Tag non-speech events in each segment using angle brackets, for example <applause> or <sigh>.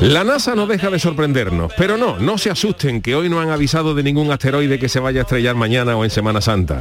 La NASA no deja de sorprendernos, pero no, no se asusten que hoy no han avisado de ningún asteroide que se vaya a estrellar mañana o en Semana Santa.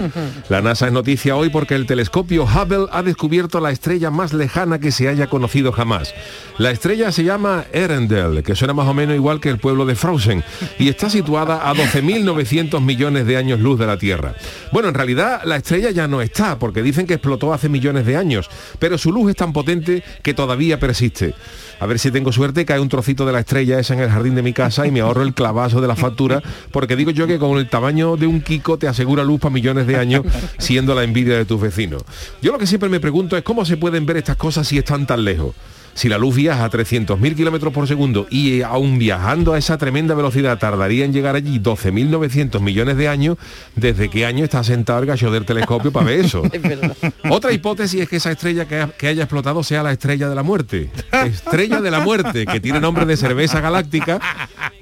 La NASA es noticia hoy porque el telescopio Hubble ha descubierto la estrella más lejana que se haya conocido jamás. La estrella se llama Erendel, que suena más o menos igual que el pueblo de Frozen, y está situada a 12.900 millones de años luz de la Tierra. Bueno, en realidad la estrella ya no está, porque dicen que explotó hace millones de años, pero su luz es tan potente que todavía persiste. A ver si tengo suerte, cae un trocito de la estrella esa en el jardín de mi casa y me ahorro el clavazo de la factura, porque digo yo que con el tamaño de un Kiko te asegura luz para millones de años, siendo la envidia de tus vecinos. Yo lo que siempre me pregunto es cómo se pueden ver estas cosas si están tan lejos. Si la luz viaja a 300.000 kilómetros por segundo y eh, aún viajando a esa tremenda velocidad tardaría en llegar allí 12.900 millones de años, ¿desde qué año está sentado el gallo del telescopio para ver eso? <laughs> Otra hipótesis es que esa estrella que, ha- que haya explotado sea la estrella de la muerte. <laughs> Estrella de la muerte, que tiene nombre de cerveza galáctica,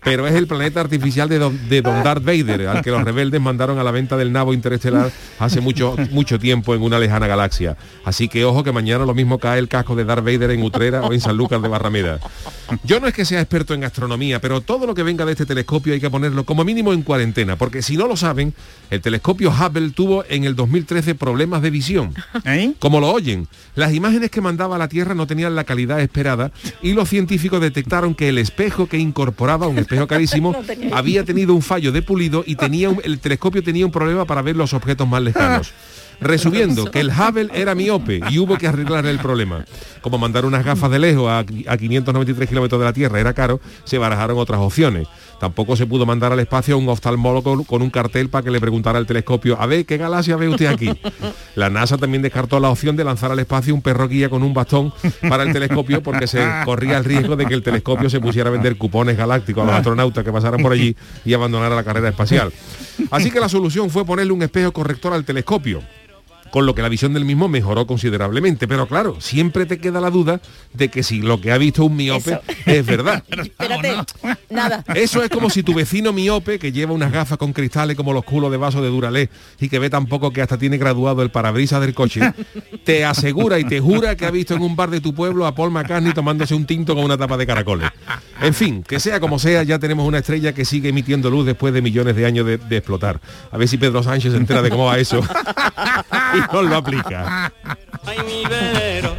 pero es el planeta artificial de don, de don Darth Vader, al que los rebeldes mandaron a la venta del nabo interestelar hace mucho, mucho tiempo en una lejana galaxia. Así que ojo que mañana lo mismo cae el casco de Darth Vader en Utrera o en San Lucas de Barrameda. Yo no es que sea experto en astronomía, pero todo lo que venga de este telescopio hay que ponerlo como mínimo en cuarentena, porque si no lo saben, el telescopio Hubble tuvo en el 2013 problemas de visión. Como lo oyen, las imágenes que mandaba a la Tierra no tenían la calidad esperada y los científicos detectaron que el espejo que incorporaba, un espejo carísimo, <laughs> había tenido un fallo de pulido y tenía un- el telescopio tenía un problema para ver los objetos más lejanos. <laughs> Resumiendo, que el Hubble era miope y hubo que arreglar el problema. Como mandar unas gafas de lejos a, a 593 kilómetros de la Tierra era caro, se barajaron otras opciones. Tampoco se pudo mandar al espacio a un oftalmólogo con un cartel para que le preguntara al telescopio, a ver, ¿qué galaxia ve usted aquí? La NASA también descartó la opción de lanzar al espacio un perro guía con un bastón para el telescopio porque se corría el riesgo de que el telescopio se pusiera a vender cupones galácticos a los astronautas que pasaran por allí y abandonara la carrera espacial. Así que la solución fue ponerle un espejo corrector al telescopio con lo que la visión del mismo mejoró considerablemente. Pero claro, siempre te queda la duda de que si lo que ha visto un miope Eso. <laughs> es verdad. <laughs> Espérate, nada. Eso es como si tu vecino miope, que lleva unas gafas con cristales como los culos de vaso de Duralé y que ve tan poco que hasta tiene graduado el parabrisas del coche, te asegura y te jura que ha visto en un bar de tu pueblo a Paul McCartney tomándose un tinto con una tapa de caracoles. En fin, que sea como sea, ya tenemos una estrella que sigue emitiendo luz después de millones de años de, de explotar. A ver si Pedro Sánchez se entera de cómo va eso <laughs> no lo aplica. Ay, mi velero,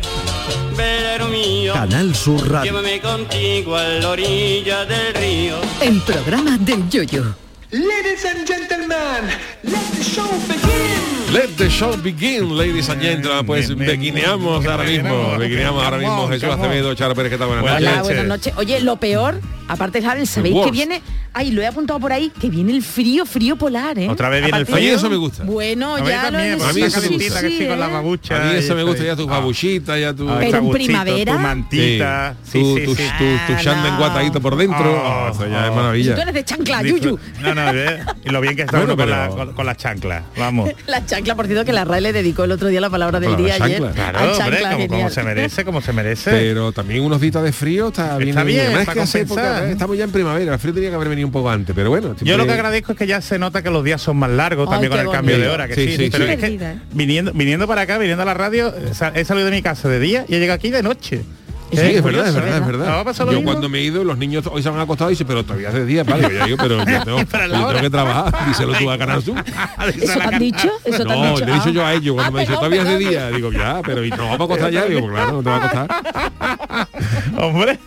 velero mío. Canal Sur Radio. Llévame contigo a la orilla del río. El programa del yoyo. Ladies and gentlemen, let the show begin. Let the show begin, ladies and gentlemen. Pues beguineamos ahora mismo, beguineamos ahora mismo Jesús Acevedo, Charo Pérez, ¿qué tal? Buenas Hola, noches. buenas noches. Oye, lo peor, aparte Javi, sabéis que viene, ay, lo he apuntado por ahí, que viene el frío, frío polar, ¿eh? Otra vez viene el mí eso me gusta. Bueno, A ya también, lo a mí sí, eso me sí, gusta. que sí, con la babucha. A mí eso me gusta, ya tus Ah. babuchitas, ya tu... Ah, Pero en primavera. Tu mantita. Sí, Sí, tu, sí, tu- sí. tu- por dentro. Oh, Oh, eso ya es maravilla. Tú eres de chancla, Yuyu. No, no, ¿eh? y lo bien que está Bueno, con, la, con, con las chanclas. Vamos. <laughs> La chancla, por cierto, que la RAE le dedicó el otro día la palabra del día ayer. Claro, chancla, como, se merece, como se merece. Pero también unos días de frío está bien. Está bien, es que hace. Estamos ya en primavera, el frío tenía que haber venido un poco antes, pero bueno. Yo lo que agradezco es que ya se nota que los días son más largos Ay, también con el cambio de hora, que Sí, sí. sí, pero sí. es que viniendo, viniendo para acá, viniendo a la radio, eh, he salido de mi casa de día y he llegado aquí de noche. Sí, Eh, es verdad, es verdad, es verdad. ¿No va a pasar lo Yo mismo? cuando me he ido, los niños hoy se han acostado y dicen, pero todavía es de día, vale, yo digo, pero <laughs> yo tengo, yo tengo que trabajar, <laughs> díselo tú a <laughs> Canal Sur. ¿Eso te han dicho? ¿Eso te han No, dicho? le he dicho Ah. yo a ellos cuando Ah, me dice, perdón, todavía es de día, digo, ya, pero ¿y no vamos a acostar ya? Digo, pues claro, no te va a acostar. Hombre,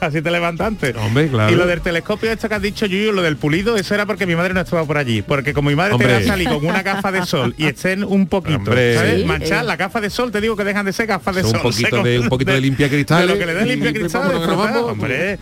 así te levantantes. Hombre, claro. Y lo del telescopio esto que has dicho, Yuyu, lo del pulido, eso era porque mi madre no estaba por allí. Porque como mi madre te Hombre. va a salir con una gafa de sol y estén un poquito. ¿sabes? Manchar la gafa de sol, te digo que dejan de ser gafas de sol. un poquito de- un poquito de limpia cristales De lo que le da y- limpia y cristales, hombre.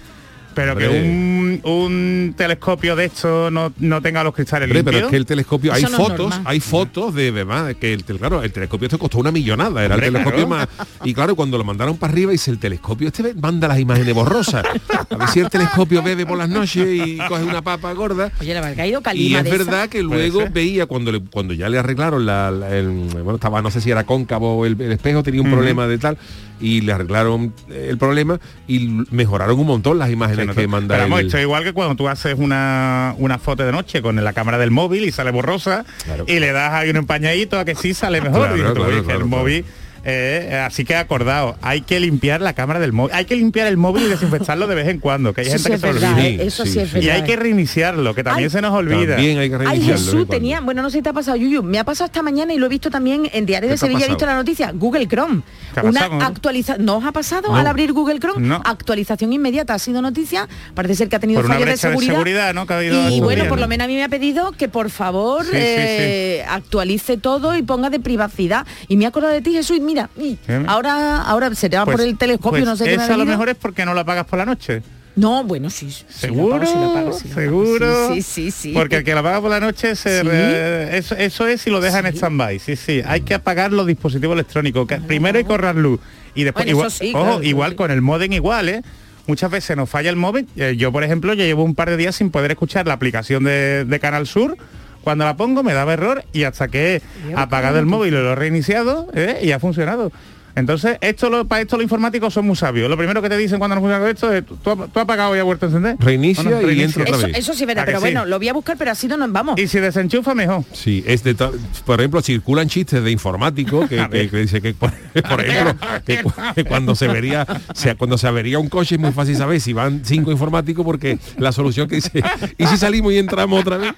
Pero que un un, telescopio de esto no, no tenga los cristales Hombre, limpios? pero es que el telescopio, hay no fotos, hay fotos de verdad, que el, claro, el telescopio este costó una millonada, era Hombre, el telescopio claro. más. Y claro, cuando lo mandaron para arriba, dice el telescopio este manda las imágenes borrosas. A ver si el telescopio bebe por las noches y coge una papa gorda. Oye, le caído Y es de esa. verdad que luego veía cuando le- cuando ya le arreglaron la, la- el, bueno estaba no sé si era cóncavo el, el espejo tenía un problema de tal y le arreglaron el problema y mejoraron un montón las imágenes Se que nota. manda Pero el- esto es igual que cuando tú haces una, una foto de noche con la cámara del móvil y sale borrosa Claro. y le das ahí un empañadito a que sí sale mejor. Claro, Y dices tú, claro, "Oye, que claro, el claro. móvil eh, así que acordado, hay que limpiar la cámara del móvil, hay que limpiar el móvil y desinfectarlo de vez en cuando, que hay gente sí que es se verdad, olvida. ¿eh? eso sí, sí, es verdad. Y hay que reiniciarlo, que también Ay, se nos olvida. también hay que Ay, reiniciarlo Jesús tenía, bueno, no sé si te ha pasado, Yuyu, me ha pasado esta mañana y lo he visto también en Diario ¿Qué de Sevilla, he visto la noticia, Google Chrome. ¿Qué ha Una actualización, ¿no os ha pasado No. al abrir Google Chrome? No. Actualización inmediata, ha sido noticia, parece ser que ha tenido Por de seguridad. seguridad, ¿no? Que ha habido y bueno, por lo menos a mí me ha pedido que por favor Sí, sí, sí. eh, actualice todo y ponga de privacidad. Y me ha acordado de ti, Jesús, y mira, y ahora, ahora será por Pues- el telescopio, pues no sé qué Eso a lo mejor es porque no lo apagas por la noche. No, bueno, sí. sí, ¿Seguro? sí lo apago, sí lo apago. ¿Seguro? Sí, sí, sí. Porque el que la apaga por la noche, se Sí. re- eso, eso es si lo deja en stand-by. Sí, sí. Hay que apagar los dispositivos electrónicos. que primero hay que ahorrar luz. Y después, Bueno, igual, ojo, claro, igual con el modem igual, ¿eh? Muchas veces nos falla el móvil. Eh, yo, por ejemplo, ya llevo un par de días sin poder escuchar la aplicación de, de Canal Sur. Cuando la pongo me daba error y hasta que he apagado el móvil y lo he reiniciado ¿eh? y ha funcionado. Entonces, esto lo, para esto los informáticos son muy sabios. Lo primero que te dicen cuando no funciona esto es, ¿tú, has- tú has apagado y has vuelto a encender? Reinicia ¿O no? y Reinicia. entra otra Eso, vez. eso sí es verdad, ¿A que pero sí? bueno, lo voy a buscar, pero así no nos vamos. Y si desenchufa, mejor. Sí, es de tal- por ejemplo, circulan chistes de informático que, <laughs> que- que dice que, por, <laughs> por <laughs> ejemplo, que, cu- que cuando se vería, sea, cuando se avería un coche es muy fácil saber si van cinco informáticos porque la solución que dice, ¿y si salimos y entramos otra vez?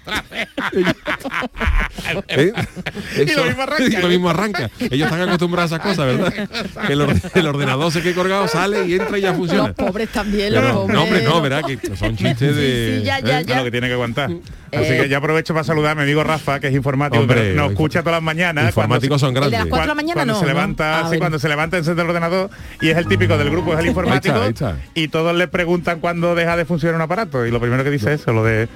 ¿Eh? Y lo mismo arranca. y lo mismo arranca. Ellos están acostumbrados a esas cosas, ¿verdad? Que <laughs> el, orde- el ordenador se quede colgado, sale y entra y ya funciona. Los pobres también, Pero los no, pobres. no, hombre, no, pobres. Que son chistes de... sí, ya, ya, ¿eh? ya. Lo que tiene que aguantar. Así Eh, que ya aprovecho para saludar a mi amigo Rafa, que es informático, Hombre, que nos escucha todas las mañanas. Informáticos son ¿El de grandes. las cuatro de la mañana cuando no, se no? levanta, Ah, sí, cuando se levanta enciende el ordenador y es el típico del grupo, es el informático Ahí está, ahí está. y todos le preguntan cuándo deja de funcionar un aparato y lo primero que dice es eso, lo de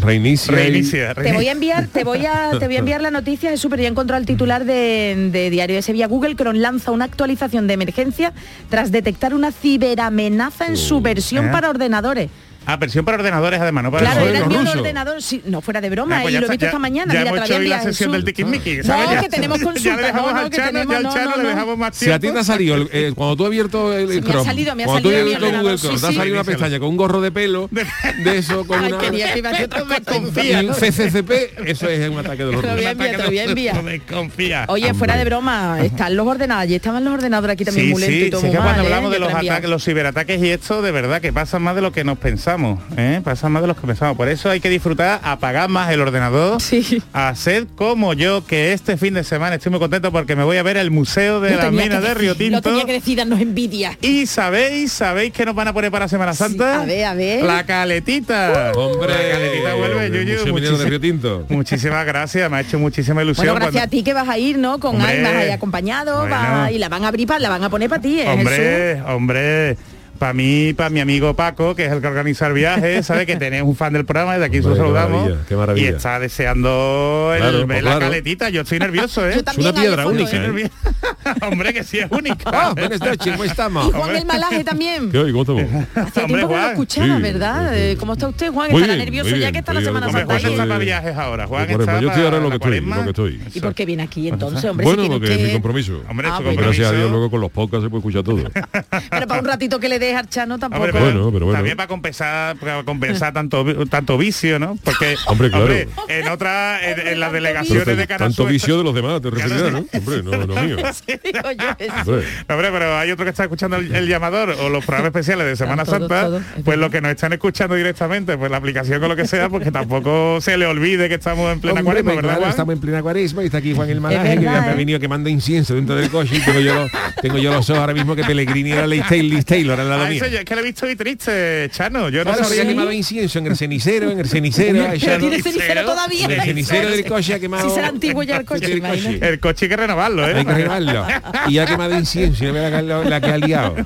Reinicia. y- reinicia. Te voy a enviar, te voy a, te voy a enviar la noticia, es súper, ya he encontrado el titular de, de Diario de Sevilla. Google Chrome lanza una actualización de emergencia tras detectar una ciberamenaza en su versión ¿eh? para ordenadores. Ah, versión para ordenadores además, no para Claro, era el mío ordenador, sí, no fuera de broma, Ah, pues y ya lo he visto ya- esta mañana. ya Mira, hemos hecho hoy la sesión del tiquismiqui, No, ¿sabes? Ya- que tenemos <laughs> ya consulta. le dejamos no, al que Chano, tenemos, ya al no, Chano no, le dejamos más Si a ti tiempo. te ha salido, el- eh, cuando tú has abierto el, el Sí, me ha Chrome, salido, me ha cuando tú has salido de mi abierto Google ordenador, Chrome, sí, te ha sí. salido una pestaña con un gorro de pelo, <laughs> de eso, con Ay, una... quería que iba a. CCCP, eso es un ataque de los Te lo voy a enviar, te lo voy a enviar. Oye, fuera de broma, están los ordenadores, y estaban los ordenadores aquí también muy lentos y todo sí, muy que cuando mal, ¿eh? hablamos de Ya los ataques, los ciberataques y esto, de verdad que pasan más de lo que nos pensamos, ¿eh? pasan más de lo que pensamos. Por eso hay que disfrutar, apagar más el ordenador, Sí. hacer como yo, que este fin de semana estoy muy contento porque me voy a ver el Museo de tenía Minas que de Río decir, Lo Tinto. tenía que decir, darnos envidia. Y sabéis, sabéis que nos van a poner para Semana Santa. a ver, a ver. La caletita. Hombre, la caletita vuelve, el Yuyu, Museo Minero de muchísi- Río Tinto. Muchísimas gracias, me ha hecho muchísima ilusión. Bueno, gracias cuando- a ti que vas a ir, ¿no? Con Hombre, Ay, vas a ir acompañado bueno. va- y la van a abrir, pa- la van a poner para ti, ¿eh, Jesús? Hombre, hombre. Para mí, para mi amigo Paco, que es el que organiza el viaje, <laughs> sabe que tenés un fan del programa, desde aquí se lo Hombre, qué saludamos. maravilla, qué maravilla. Y está deseando el, Claro, ver pues la claro. caletita. Yo estoy nervioso, ¿eh? Yo también una piedra fondo, única, ¿eh? ¿eh? <laughs> Hombre, que sí es única. Ah, buenas noches, ¿cómo estamos? Y Juan el malaje también. ¿Qué hoy? ¿Cómo estamos? Hacía Hombre, tiempo que no lo escuchaba, Sí, ¿verdad? sí. Eh, ¿Cómo está usted, Juan? Muy Estará bien, nervioso muy ya bien, que está la bien. Semana Hombre, Santa Juan está para viajes ahora. Juan está yo estoy ahora en lo que estoy, lo que estoy. ¿Y por qué viene aquí entonces, hombre? Bueno, porque es mi compromiso. Hombre, Ah. Gracias a. Dios luego con los podcasts se puede escuchar todo. Pero para un ratito que le deje al Chano tampoco. Hombre, pero Bueno, pero bueno. También para compensar, para compensar tanto, tanto vicio, ¿no? Porque, <laughs> Hombre, claro. en otra, en, en las delegaciones te- de Canal tanto vicio de los demás, te referirás, ¿no? Hombre, no, no mío. <laughs> <laughs> Hombre. Hombre, pero hay otro que está escuchando el, el llamador o los programas especiales de Semana Todo, Santa, todo, pues los que nos están escuchando directamente, pues la aplicación con lo que sea, porque tampoco se le olvide que estamos en plena Hombre, cuaresma, pues ¿verdad, claro, Juan? estamos en plena cuaresma y está aquí Juan el Malaje, que verdad, me ha ¿eh? venido que manda incienso dentro del coche y tengo yo, los, tengo yo los ojos ahora mismo que Pellegrini era Liz Taylor, Taylor Ah, yo es que lo he visto y triste, Chano. Yo no Claro, había sabía quemado incienso en el cenicero, en el cenicero. ¿Tiene cenicero todavía? en el cenicero del coche ha quemado. Si será antiguo ya el <laughs> coche. El coche hay que renovarlo, ¿eh? Hay que renovarlo. Y ha quemado incienso no la, la- la que ha liado.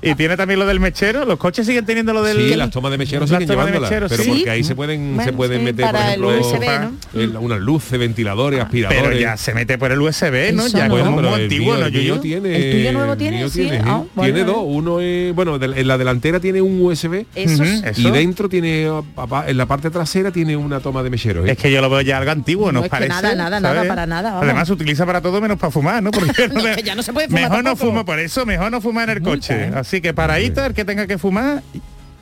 Y tiene también lo del mechero. Los coches siguen teniendo lo del... Sí, las tomas de mechero Las siguen tomas de llevándolas. mechero, pero sí. porque ahí se pueden, se pueden sí, meter, por ejemplo, USB, ¿no? el- unas luces, ventiladores, aspiradores. Pero ya se mete por el USB, ¿no? Eso ya no. como antiguo, mío- ¿no, el mío Yuyu? tiene, ¿El tuyo nuevo tiene? mío Sí. tiene, Ah, ¿eh? bueno, Tiene bueno. dos, uno es, bueno, de- en la delantera tiene un USB y eso. dentro tiene, en la parte trasera tiene una toma de mechero. ¿eh? Es que yo lo veo ya algo antiguo, No, ¿nos es que parece? nada, nada, nada, para nada, vamos. Además se utiliza para todo menos para fumar, ¿no? Porque <laughs> No, es que ya no se puede fumar Mejor no fumo, por eso mejor no fumar en el Multa, coche. ¿eh? Así que paradito el que tenga que fumar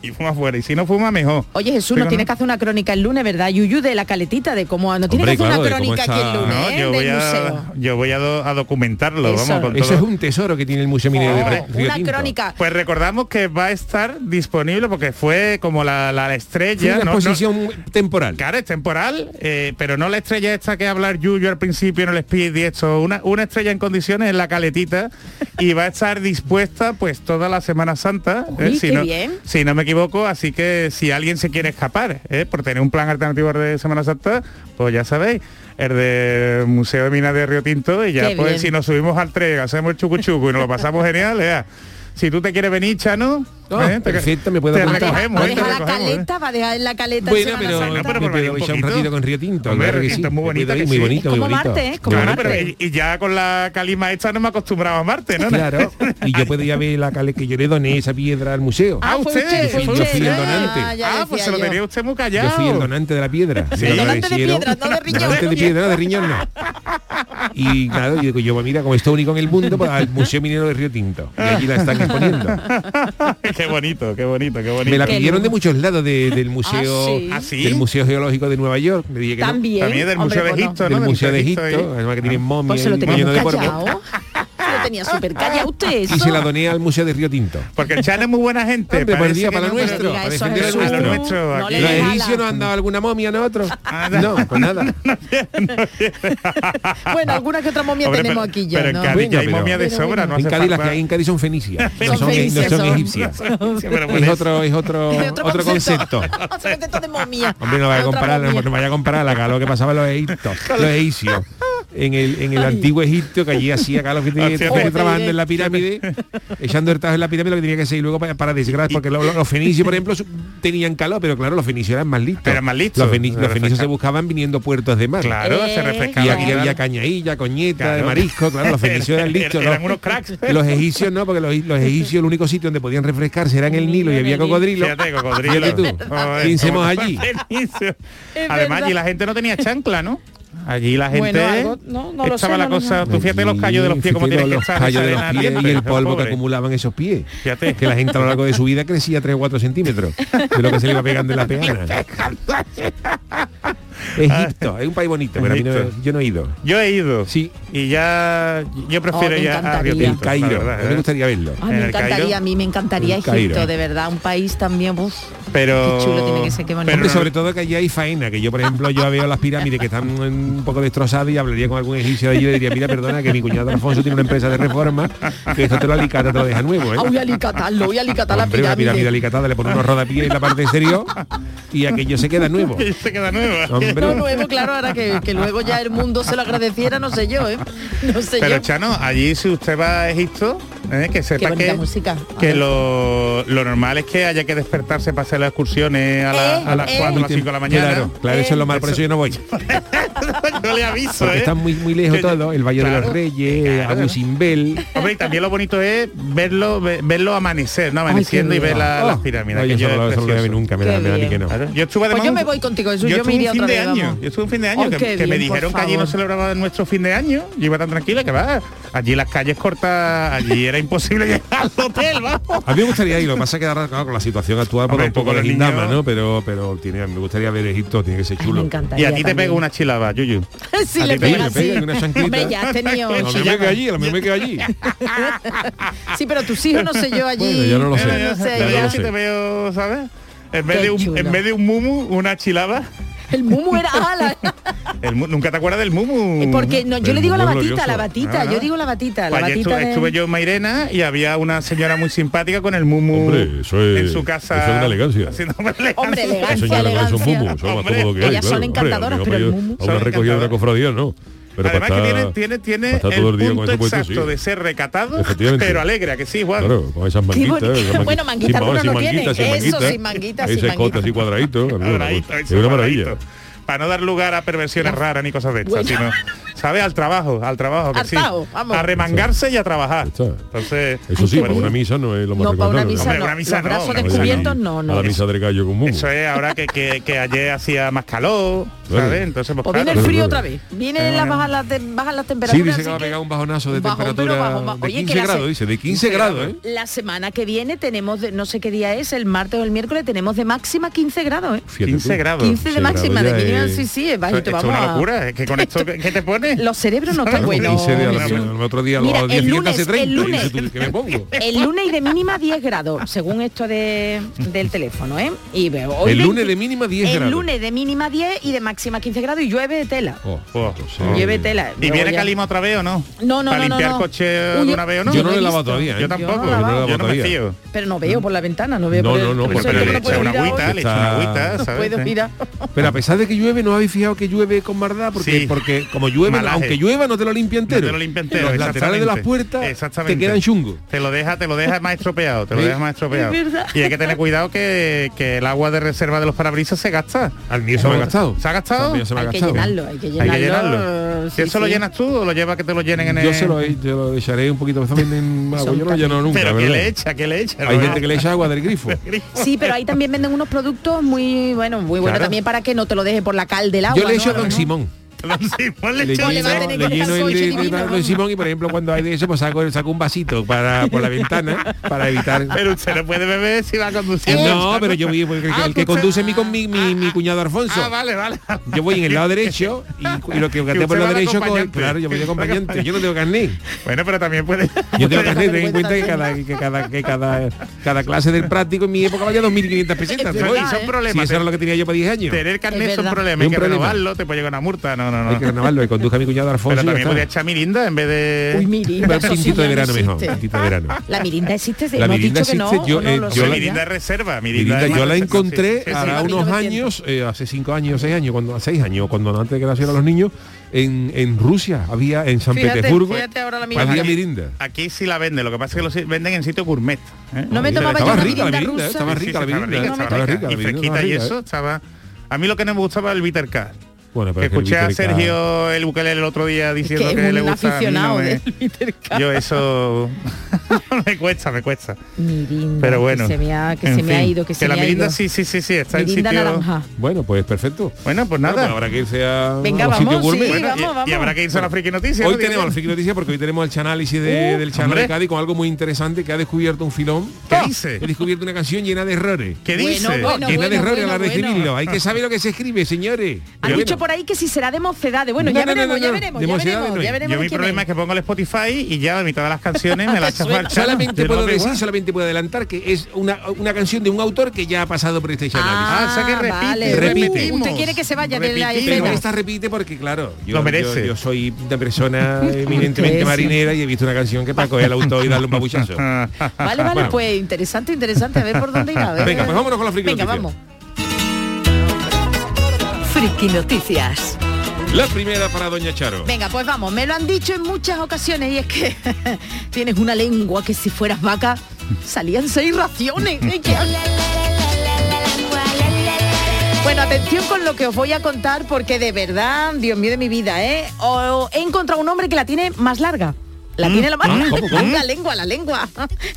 y, fuma fuera. Y si no fuma, mejor. Oye Jesús, nos tienes que hacer una crónica el lunes, ¿verdad? Yuyu de la caletita, de cómo no tiene Hombre, que hacer claro, una crónica aquí el lunes, No, ¿eh? yo, voy del a, museo. yo voy a, do- a documentarlo, Eso. vamos, con Eso todo. es un tesoro que tiene el Museo Minero de Oh, Río una Tinto. crónica. Pues recordamos que va a estar disponible porque fue como la, la Fue estrella. una no- no- exposición temporal. Claro, es temporal, eh, pero no la estrella esta que hablar Yuyu al principio en el speed y esto, una, una estrella en condiciones en la caletita y va a estar dispuesta pues toda la Semana Santa, eh, Uy, si, qué no, bien. si no me equivoco, así que si alguien se quiere escapar eh, por tener un plan alternativo de Semana Santa, pues ya sabéis, el de Museo de Minas de Río Tinto y ya Qué pues bien. si nos subimos al tren, hacemos el chucu chucu y nos lo pasamos genial, ya. <laughs> Si tú te quieres venir, Chano, Te- perfecto, me puedo te apuntar. recogemos, va a dejar la recogemos, eh. caleta, va a dejar la caleta Bueno, en pero, no, me puedo un echar un poquito. ratito con Río Tinto. Hombre, claro que sí. muy bonita, puedo ir, que muy sí. bonito, muy Como bonito. Marte, ¿eh? Como Claro, Marte. pero y, y ya con la calima esta no me acostumbraba a Marte, ¿no? Claro, y yo podía ver la cale que yo le doné esa piedra al museo. Ah, fue usted, yo usted. fui el Ah, donante. ya Ah, pues se lo yo. tenía usted muy callado. Yo fui el donante de la piedra. <laughs> Sí. Donante de piedra, no de riñón. Donante de piedra, no de riñón no. Y claro, yo digo, yo mira, como esto único en el mundo, pues al Museo Minero de Río Tinto. Y allí la están exponiendo. <laughs> qué bonito, qué bonito, qué bonito. Me la pidieron de muchos lados de- del museo. ¿Ah, sí? del Museo Geológico de Nueva York. Le dije que no. También. Del Hombre, Museo de. Egipto, ¿no? del Museo de Egipto, además que tienen momias Pues se lo y tenía lleno muy de polvo. callado. <laughs> Se lo tenía súper callado usted Y se la doné al Museo de Río Tinto. Porque el Chan es muy buena gente. Hombre, por parece día para no, lo pero- nuestro, diga para eso, lo No le egipcios han dado alguna momia a nosotros. No, pues nada. <laughs> Bueno, alguna que otra momia Hombre, tenemos pero- aquí ya, Pero en ¿no? Cádiz Bueno, hay momia de sobra, bueno. no En Cádiz, las que hay en Cádiz son fenicias. No Son son, no fenicias, son <laughs> son. egipcias. Es otro, <laughs> es otro, otro concepto. Otro concepto de momia. Hombre, no vaya a comparar, no, vaya a comparar la lo que pasaba en los egiptos, los egipcios. En el, en el antiguo Egipto, que allí hacía acá los que tenía <laughs> trabajando en la pirámide, echando el tajo en la pirámide, lo que tenía que ser y luego para, para desgracia, porque lo- lo- los fenicios, por ejemplo, su- tenían calor, pero claro, los fenicios eran más listos. Eran más listos. Los, feni- los fenicios se buscaban viniendo puertos de mar. Claro, Eh, se Y refrescaba. aquí había cañailla, coñeta, de Claro. marisco, claro, los fenicios eran <laughs> listos. Eran los- unos cracks. <laughs> Los egipcios no, porque los, los egipcios el único sitio donde podían refrescarse era en el Nilo y había cocodrilo. Fíjate, cocodrilo. Tú, allí. Además, allí la gente no tenía chancla, ¿no? Allí la gente Bueno, algo- no, no lo estaba sé, la no, cosa, no. tú fíjate los callos de los pies como tienen que estar. callos de los pies y el polvo que acumulaban esos pies. Fíjate. Que la gente a lo largo de su vida crecía 3 o 4 centímetros de lo que se le iba pegando en la <laughs> peana. Egipto, es un país bonito, pero a mí no- yo no he ido. Yo he ido. Sí. Y ya yo prefiero Oh, ya a Río encantaría. El Tinto, Cairo, verdad, mí me ¿eh? gustaría verlo. Ay, me encantaría, Cairo. a mí me encantaría Egipto, de verdad, un país también, uf. Pero Qué chulo tiene que ser, qué bonito. pero Hombre, no- sobre todo que allí hay faena, que yo por ejemplo yo veo las pirámides que están un poco destrozadas y hablaría con algún egipcio de allí y le diría, mira, perdona, que mi cuñado Alfonso tiene una empresa de reforma, que esto te lo alicata, te lo deja nuevo, ¿eh? Ah, voy a alicatarlo, voy a alicatar la Hombre, una pirámide pirámide. alicatada, le pone unos rodapiés en la parte exterior y aquello se queda nuevo. <laughs> se queda. Hombre. No, nuevo, claro, ahora que, que luego ya el mundo se lo agradeciera, no sé yo, ¿eh? No sé Pero yo. Chano, allí si usted va a Egipto, ¿eh? que sepa que, música. Que lo, lo normal es que haya que despertarse para hacer las excursiones a, la- Eh, a las eh. 4 o las 5 de la mañana. Claro, claro, eso es lo malo, por eso yo no voy. <laughs> <laughs> yo le aviso, Porque ¿eh? está muy muy lejos todo, el Valle de los Reyes, claro. Abu Simbel. Hombre, y también lo bonito es verlo ve- verlo amanecer, ¿no? Amaneciendo y ver la- Oh, las pirámides. no, yo no lo- no nunca, me da, me da a mí que no. Claro, Yo estuve Pues yo me voy contigo, Jesús, yo yo me estuve iría un fin otra de vez, año. vamos. Yo estuve un fin de año Oh, que, me bien, dijeron que allí no favor. celebraban nuestro fin de año. Yo iba tan tranquila que va. Allí las calles cortas, allí era imposible <laughs> llegar al hotel, vamos. A mí me gustaría ir, lo que pasa es que ahora claro, con la situación actual por Hombre, un poco los Lindama, ¿no? Pero pero tiene, me gustaría ver Egipto, tiene que ser Ay, me chulo. Y a ti te pega una chilaba, Yuyu. <laughs> sí, le pega, me pega sí. una. <laughs> Hombre, ya has tenido A lo mejor me quedo allí, a lo mejor me allí. <laughs> Sí, pero tus hijos no sé yo allí. Bueno, yo no lo sé. No sé, Ya no ya. lo si sé. te veo, ¿sabes? En vez, de un, en vez de un mumu, una chilaba. El mumu era <laughs> ala. El ¿Nunca te acuerdas del Mumu? Eh, Porque no, yo El le digo la batita, la batita, Ah, yo digo la batita, la Pues batita de- estuve yo en Mairena y había una señora muy simpática con el Mumu Hombre, eso es- en su casa. eso es una elegancia. <laughs> elegancia. Hombre, elegancia, elegancia. mumu, eso Hombre, hay, son claro. Hombre, encantadoras, lo pero el mejor mumu- A una Son recogida de una encantadoras. cofradía, no. Pero Además para que estar- tiene, tiene, tiene el el punto ese puesto, exacto sí. de ser recatado, pero alegre, ¿a que sí, Juan? Claro, con esas manguitas. esas manguitas. Bueno, manguita sin no tienen. manguitas, sin Eso, manguitas. sin manguitas, Ese sin escote manguitas. así cuadradito. <laughs> Cuadradito, Es una maravilla. Para no dar lugar a perversiones raras ni cosas de estas, sino, ¿sabes? Al trabajo, al trabajo, que Al sí. trabajo, vamos. A remangarse y a trabajar. Entonces, Eso sí, para una misa no es lo más No, para una misa no. una misa Los no, brazos descubiertos no. no, A la misa del gallo mumu. eso es ahora que, que, que ayer hacía más calor. ¿sabes? Entonces, pues, Pues viene el frío otra vez. Vienen Bueno. las bajas las, bajan las Sí, temperaturas. dice que va a pegar un bajonazo de temperatura bajo, bajo. de Oye, que 15 la grados, se- dice, de 15 grados, ¿eh? La semana que viene tenemos, de- no sé qué día es, el martes o el miércoles, tenemos de máxima 15 grados, ¿eh? Fíjate 15 tú. grados. 15 de 15 máxima, de mínima, sí, sí, es bajito, esto es vamos una a- locura, es que con esto, ¿qué te <laughs> Los cerebros no están buenos. 15 de a la- Jesús. el otro día a Mira, los 10 <laughs> el lunes, 30. el lunes. El lunes y de mínima 10 grados, según esto de, del teléfono, ¿eh? Y veo, hoy El 20 lunes de mínima 10 El grados. lunes de mínima 10 y de máxima 15 grados y llueve de tela. Oh, Oh, oh. Llueve tela. ¿Y viene Calima otra vez o no? No, no, ¿Para no, no, limpiar no. el coche de una vez o no? Yo no no he lo he lavado visto. todavía, ¿eh? Yo tampoco, Yo no yo no me fío. Pero no veo por la ventana, no veo No, por el- no, no, por Pero no le echa una agüita, le echa una agüita, No ¿sabes? puedo mirar. Pero a pesar de que llueve, ¿no habéis fijado que llueve con Sí. porque como llueve, Aunque llueva no te lo limpia No entero. te lo limpia entero, Los laterales de las exactamente. puertas te Exactamente. quedan chungos. Te lo deja, te lo deja más estropeado, te lo deja más estropeado. Es. Y hay que tener cuidado que, que el agua de reserva de los parabrisas se gasta. Al mío se me ha gastado. ¿Se ha gastado? Al mío se me ha Hay que gastado. llenarlo, hay que llenarlo. Hay que llenarlo. sí, ¿Eso lo sí. llenas tú o lo llevas que te lo llenen en el...? Yo se lo, yo lo echaré un poquito también en agua. Yo no lo he llenado nunca, Pero ¿qué ¿verdad? le echa? ¿Qué le echa? Hay gente que le echa agua <laughs> del grifo. Sí, pero ahí también venden unos productos muy, bueno, muy buenos Claro. también para que no te lo deje por la cal del agua. Yo le echo ¿no? a Don Simón. Ponle Le lleno, le el de, de Don vamos. Simón y por ejemplo cuando hay de eso pues saco, saco un vasito para por la ventana para evitar Pero usted no puede beber si va conduciendo. no pero yo voy porque el, Ah, el que usted- conduce mi, con mi, mi, mi cuñado Alfonso Ah, vale, vale. yo voy en el lado derecho y, <laughs> y lo que gaté por el lado de derecho acompañante. claro yo voy de <laughs> acompañante yo no tengo carnet Bueno, pero también puede... yo tengo carnet ten en cuenta que cada, que cada, que cada, cada clase del práctico en mi época valía 2.500 pesetas verdad, son ¿eh? si problemas. eso era lo que tenía yo para 10 años Tener carnet Es es un verdad. problema. Es Hay que renovarlo, te puede llegar una multa. No, no, no. hay que renovarlo y conduzca mi cuñado Alfonso Pero también está. podría echar mirinda en vez de... Uy, mirinda, sí tintito de no verano mejor tintito de verano La mirinda existe, La mirinda dicho que no, existe, yo, no lo la- mirinda es reserva. Mirinda, Mirinda, yo la encontré sí. unos 1900. años, eh, hace cinco años, seis años, cuando seis años, cuando antes de que nacieran los niños, en, en Rusia había, en San Fíjate, Petersburgo, fíjate ahora la había mirinda. mirinda. Aquí sí la venden, lo que pasa es que lo venden en sitio gourmet. ¿eh? No me tomaba estaba yo rica la mirinda mirinda, eh, rusa. estaba Sí, sí, rica la mirinda, rica, estaba rica la Y mirinda, fresquita y rica, eso estaba... A mí lo que no me gustaba era el bitter car. Bueno, pero Que es que el escuché a Sergio el ukelele el otro día diciendo que que, es le gusta a mí no aficionado me-. Yo eso <laughs> me cuesta, me cuesta. Mirinda, Pero bueno. que se me ha, que se me ha ido, que, se la me ha mirinda ido. sí, sí, sí, sí, está Mirinda en sitio... naranja. Bueno, pues perfecto. Bueno, pues Bueno, nada. pues habrá que irse a Venga, vamos, gourmet. sí, Bueno, vamos, y, vamos. y habrá que irse a la friki noticia. Hoy ¿no? tenemos el Friki Noticias porque hoy tenemos el chanálisis de, Uh, del Channel hombre. de Cádiz con algo muy interesante que ha descubierto un filón. ¿Qué ¡Ah! dice? He descubierto una canción llena de errores. ¿Qué Bueno, dice? bueno. llena de errores a la de bueno. escribirlo. Hay que saber lo que se escribe, señores. Por ahí que si será de mocedades. Bueno, No, ya no, veremos, no, ya veremos, De ya veremos, ya veremos Yo mi problema es es. que pongo el Spotify y ya a mitad de las canciones me la al channel. Solamente puedo decir, igual. solamente puedo adelantar que es una, una canción de un autor que ya ha pasado por este chanálisis. Ah, o sea que repite, vale. repite. Usted quiere que se vaya de la escena. esta repite porque, claro, yo, Lo merece. yo- yo soy una persona <laughs> eminentemente marinera y he visto una canción que para coger el autor y darle un babuchazo. Ah, <laughs> Vale, vale, pues interesante, interesante. A ver por dónde irá. Venga, pues vámonos con la friki Venga, vamos. Friki Noticias. La primera para Doña Charo. Venga, pues vamos, me lo han dicho en muchas ocasiones y es que <laughs> tienes una lengua que si fueras vaca salían seis raciones. ¿Y qué haces? Bueno, atención con lo que os voy a contar porque de verdad, Dios mío de mi vida, ¿eh? O- he encontrado un hombre que la tiene más larga. La tiene la ¿cómo, cómo? La lengua, la lengua. <laughs>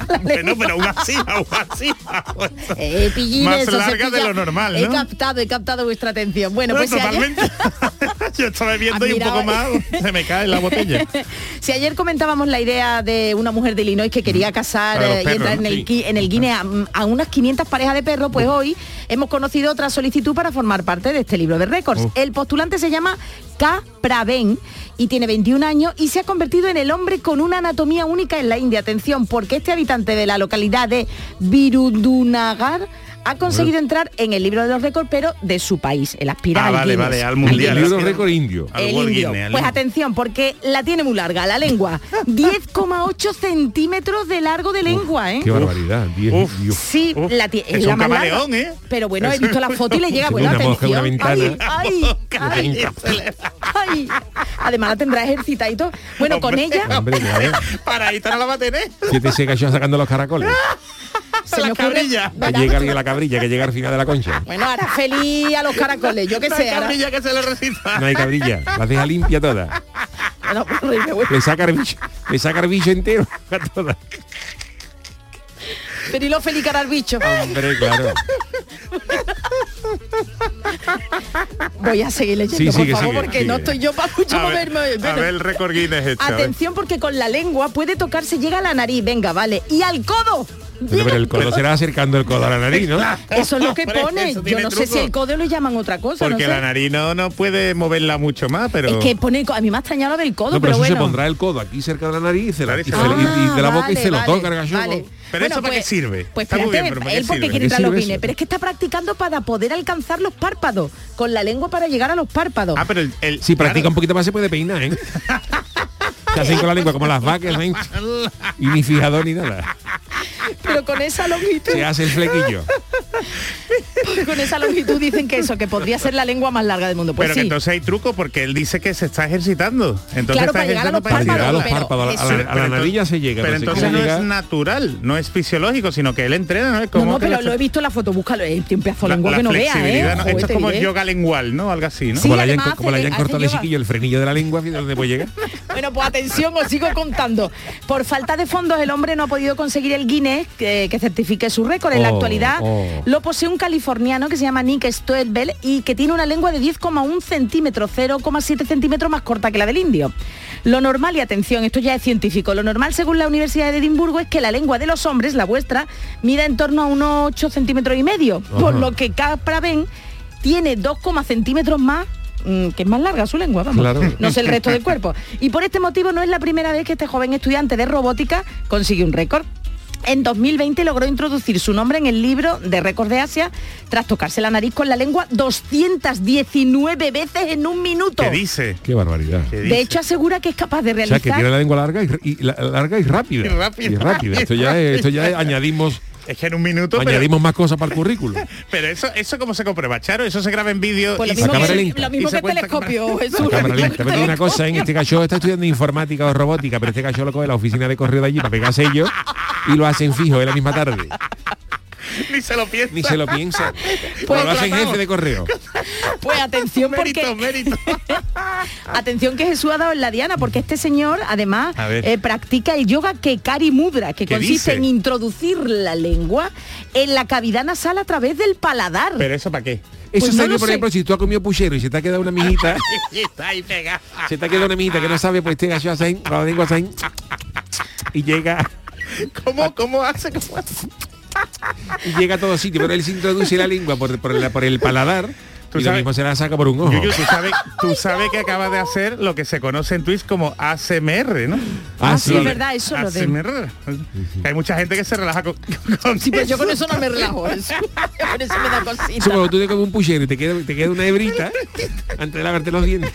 La Bueno, lengua. pero aún así, aún así. <laughs> Eh, pillines, Más larga de lo normal, He captado, he captado vuestra atención. Bueno, pues si ayer- <laughs> <laughs> Yo estaba viendo y un poco más <laughs> se me cae la botella. <laughs> Si ayer comentábamos la idea de una mujer de Illinois que quería casar eh, y entrar en el, Sí. Gui- en el Guinea a, a unas 500 parejas de perros, pues hoy hemos conocido otra solicitud para formar parte de este libro de récords. El postulante se llama K. Praven y tiene 21 años y se ha convertido en el hombre con una anatomía única en la India. Atención, porque este habitante de la localidad de Virudunagar ha conseguido entrar en el libro de los récords, pero de su país, el aspira Ah, al vale, Guinness. vale, al El mundial. libro es que- récord indio. Al El World indio. Guinness, Pues indio. atención, porque la tiene muy larga, la lengua. <laughs> 10,8 centímetros de largo de lengua, ¿eh? Qué barbaridad. diez- Uf. Dios. Sí, Uf, la tie- es es la un más larga. camaleón, ¿eh? Pero bueno, he visto la foto y le llega en atención. una Ay, ventana. ay, ay, <laughs> ay. Además la tendrá todo. Bueno, con ella Hombre. Para ahí no la va a tener. Si te se cayó sacando los caracoles. <laughs> se la cabrilla. Que llega alguien la cabrilla, que llega al final de la concha. Bueno, ahora feliz a los caracoles, yo qué La sé. ahora- cabrilla que se le recita. No hay cabrilla. La deja limpia toda. Bueno, pues. Le saca el bicho, le saca el bicho entero a toda. Pero y lo feliz cara al bicho. Hombre, claro. Voy a seguir leyendo, Sí, por sigue, favor, sigue, porque sigue. no estoy yo para mucho A ver, moverme. a Bueno. ver el récord Guinness hecho. a ver. Atención porque con la lengua puede tocarse, llega a la nariz, venga, vale. Y al codo. Pero, pero el codo será acercando el codo a la nariz, ¿no? Eso es lo que pone. Yo no sé si el codo lo llaman otra cosa. Porque no sé. la nariz no, no puede moverla mucho más, pero... Es que pone, a mí me ha extrañado del codo, No, pero, pero, eso bueno. se pondrá el codo aquí cerca de la nariz y, se la- y se- Ah, y- y de la boca y vale, se lo vale, toca el gallo. vale. Pero eso ¿para qué sirve? Pues Está muy bien, pero ¿para qué él porque sirve? quiere ¿Para qué entrar los eso? pero es que está practicando para poder alcanzar los párpados, con la lengua para llegar a los párpados. Ah, pero el... el- Si practica un poquito más se puede peinar, ¿eh? <laughs> Se hacen con la lengua como las vacas, ¿eh? <laughs> Y ni fijador ni nada. Pero con esa longitud, Se hace el flequillo. <laughs> <laughs> con esa longitud dicen que eso, que podría ser la lengua más larga del mundo. Pues pero que entonces hay truco porque él dice que se está ejercitando. Entonces Claro, está para llegar a los Para llegar a los pero párpados, a la- a la, a la nariz ya se llega. Pero entonces no es natural, no es fisiológico, sino que él entrena, ¿no? Es No, como no, pero la- lo he visto en la foto, búscalo, tiene un pedazo de la- lengua la que no vea, ¿eh? Esto es como diré. yoga lengual, ¿no? Algo así, ¿no? Sí, como le hayan, como hayan cortado el chiquillo, el frenillo de la lengua, ¿fíjate dónde puede llegar? <laughs> Bueno, pues atención, os sigo contando. Por falta de fondos, el hombre no ha podido conseguir el Guinness que, que certifique su récord. En la Oh, actualidad oh. lo posee un californiano que se llama Nick Stoedbel y que tiene una lengua de 10,1 centímetros, 0,7 centímetros más corta que la del indio. Lo normal, y atención, esto ya es científico, lo normal según la Universidad de Edimburgo es que la lengua de los hombres, la vuestra, mida en torno a unos 8 centímetros y medio, por lo que Capra Ben tiene 2, centímetros más mm, que es más larga su lengua, vamos. Claro. No sé el resto del cuerpo. Y por este motivo no es la primera vez que este joven estudiante de robótica consigue un récord. En 2020 logró introducir su nombre en el libro de récords de Asia tras tocarse la nariz con la lengua 219 veces en un minuto. ¿Qué dice? Qué barbaridad. ¿Qué De dice? hecho asegura que es capaz de O sea, realizar que tiene la lengua larga y, y la- larga y rápida. Y rápida. Y rápida. Esto ya es, esto ya es- añadimos, Es que en un minuto, pero, añadimos más cosas para el currículum. <laughs> pero eso, eso cómo se comprueba, Charo, eso se graba en vídeo Pues lo mismo, cámara que, lenta. lo mismo que telescopio, Jesús. Una <laughs> cosa, en este cacho está estudiando informática o robótica, pero este cacho lo coge la oficina de correo de allí para pegar sello y lo hacen fijo en la misma tarde. <laughs> ni se lo piensa. Ni se lo piensa. Pues lo hacen jefe de correo. Pues atención Mérito, porque mérito. <laughs> Atención que Jesús ha dado en la diana, porque este señor además A eh, practica el yoga Kekari Mudra, que ¿Qué consiste dice? en introducir la lengua en la cavidad nasal a través del paladar. Pero eso para qué? Eso Pues no sería, lo por sé. ejemplo, si tú has comido puchero y se te ha quedado una mijita, <laughs> Está ahí pegado. se te ha quedado una mijita que no sabe, pues te gacho con la lengua y llega, ¿Cómo, cómo hace? ¿Cómo hace? y llega a todo sitio, pero él se introduce la lengua por, por, la- por el paladar Tú y lo sabes- mismo se la saca por un ojo. Yuyu, tú sabes, tú sabes que acaba de hacer lo que se conoce en Twitch como ASMR, ¿no? Ah, Ah, sí. es verdad, eso lo de... ASMR. Hay mucha gente que se relaja con, con Sí, pero yo con eso no me relajo. <laughs> Eso, con eso me da cosita. Eso cuando tú te comes un puchero y te queda, te queda una hebrita <laughs> antes de lavarte los dientes.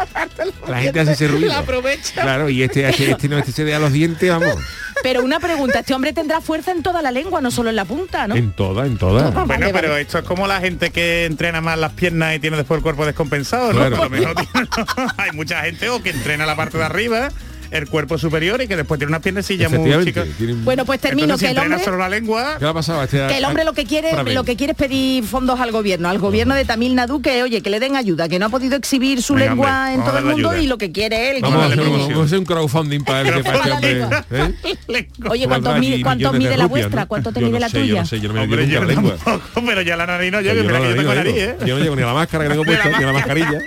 <laughs> La gente hace ese ruido. La aprovecha. Claro, y este, este, este no, este se da los dientes, vamos. Pero una pregunta, este hombre tendrá fuerza en toda la lengua, no solo en la punta, ¿no? En toda, en toda. Bueno, Vale, pero vale. esto es como la gente que entrena más las piernas y tiene después el cuerpo descompensado, ¿no? Claro. Por lo menos tiene- <laughs> hay mucha gente o que entrena la parte de arriba, el cuerpo superior y que después tiene unas piernecillas muy chicas. un- Bueno, pues termino, Entonces, si que el entrena hombre... solo la lengua, ¿Qué le ha pasado este? Que el hombre lo que quiere, lo que quiere es pedir fondos al gobierno, al gobierno de Tamil Nadu, que oye, que le den ayuda, que no ha podido exhibir su Venga, lengua hombre, en todo el mundo ayuda. y lo que quiere él. Vamos a, Vamos un- vamos a hacer un crowdfunding para, lengua. ¿eh? <laughs> Oye, ¿cuánto mide, cuánto la vuestra? ¿no? ¿Cuánto te Yo mide no la tuya? Yo no yo no yo pero ya la nariz no Yo llega, no que yo nariz, digo. ¿eh? Yo no llego ni a la máscara que tengo puesta, ni a <laughs> la mascarilla.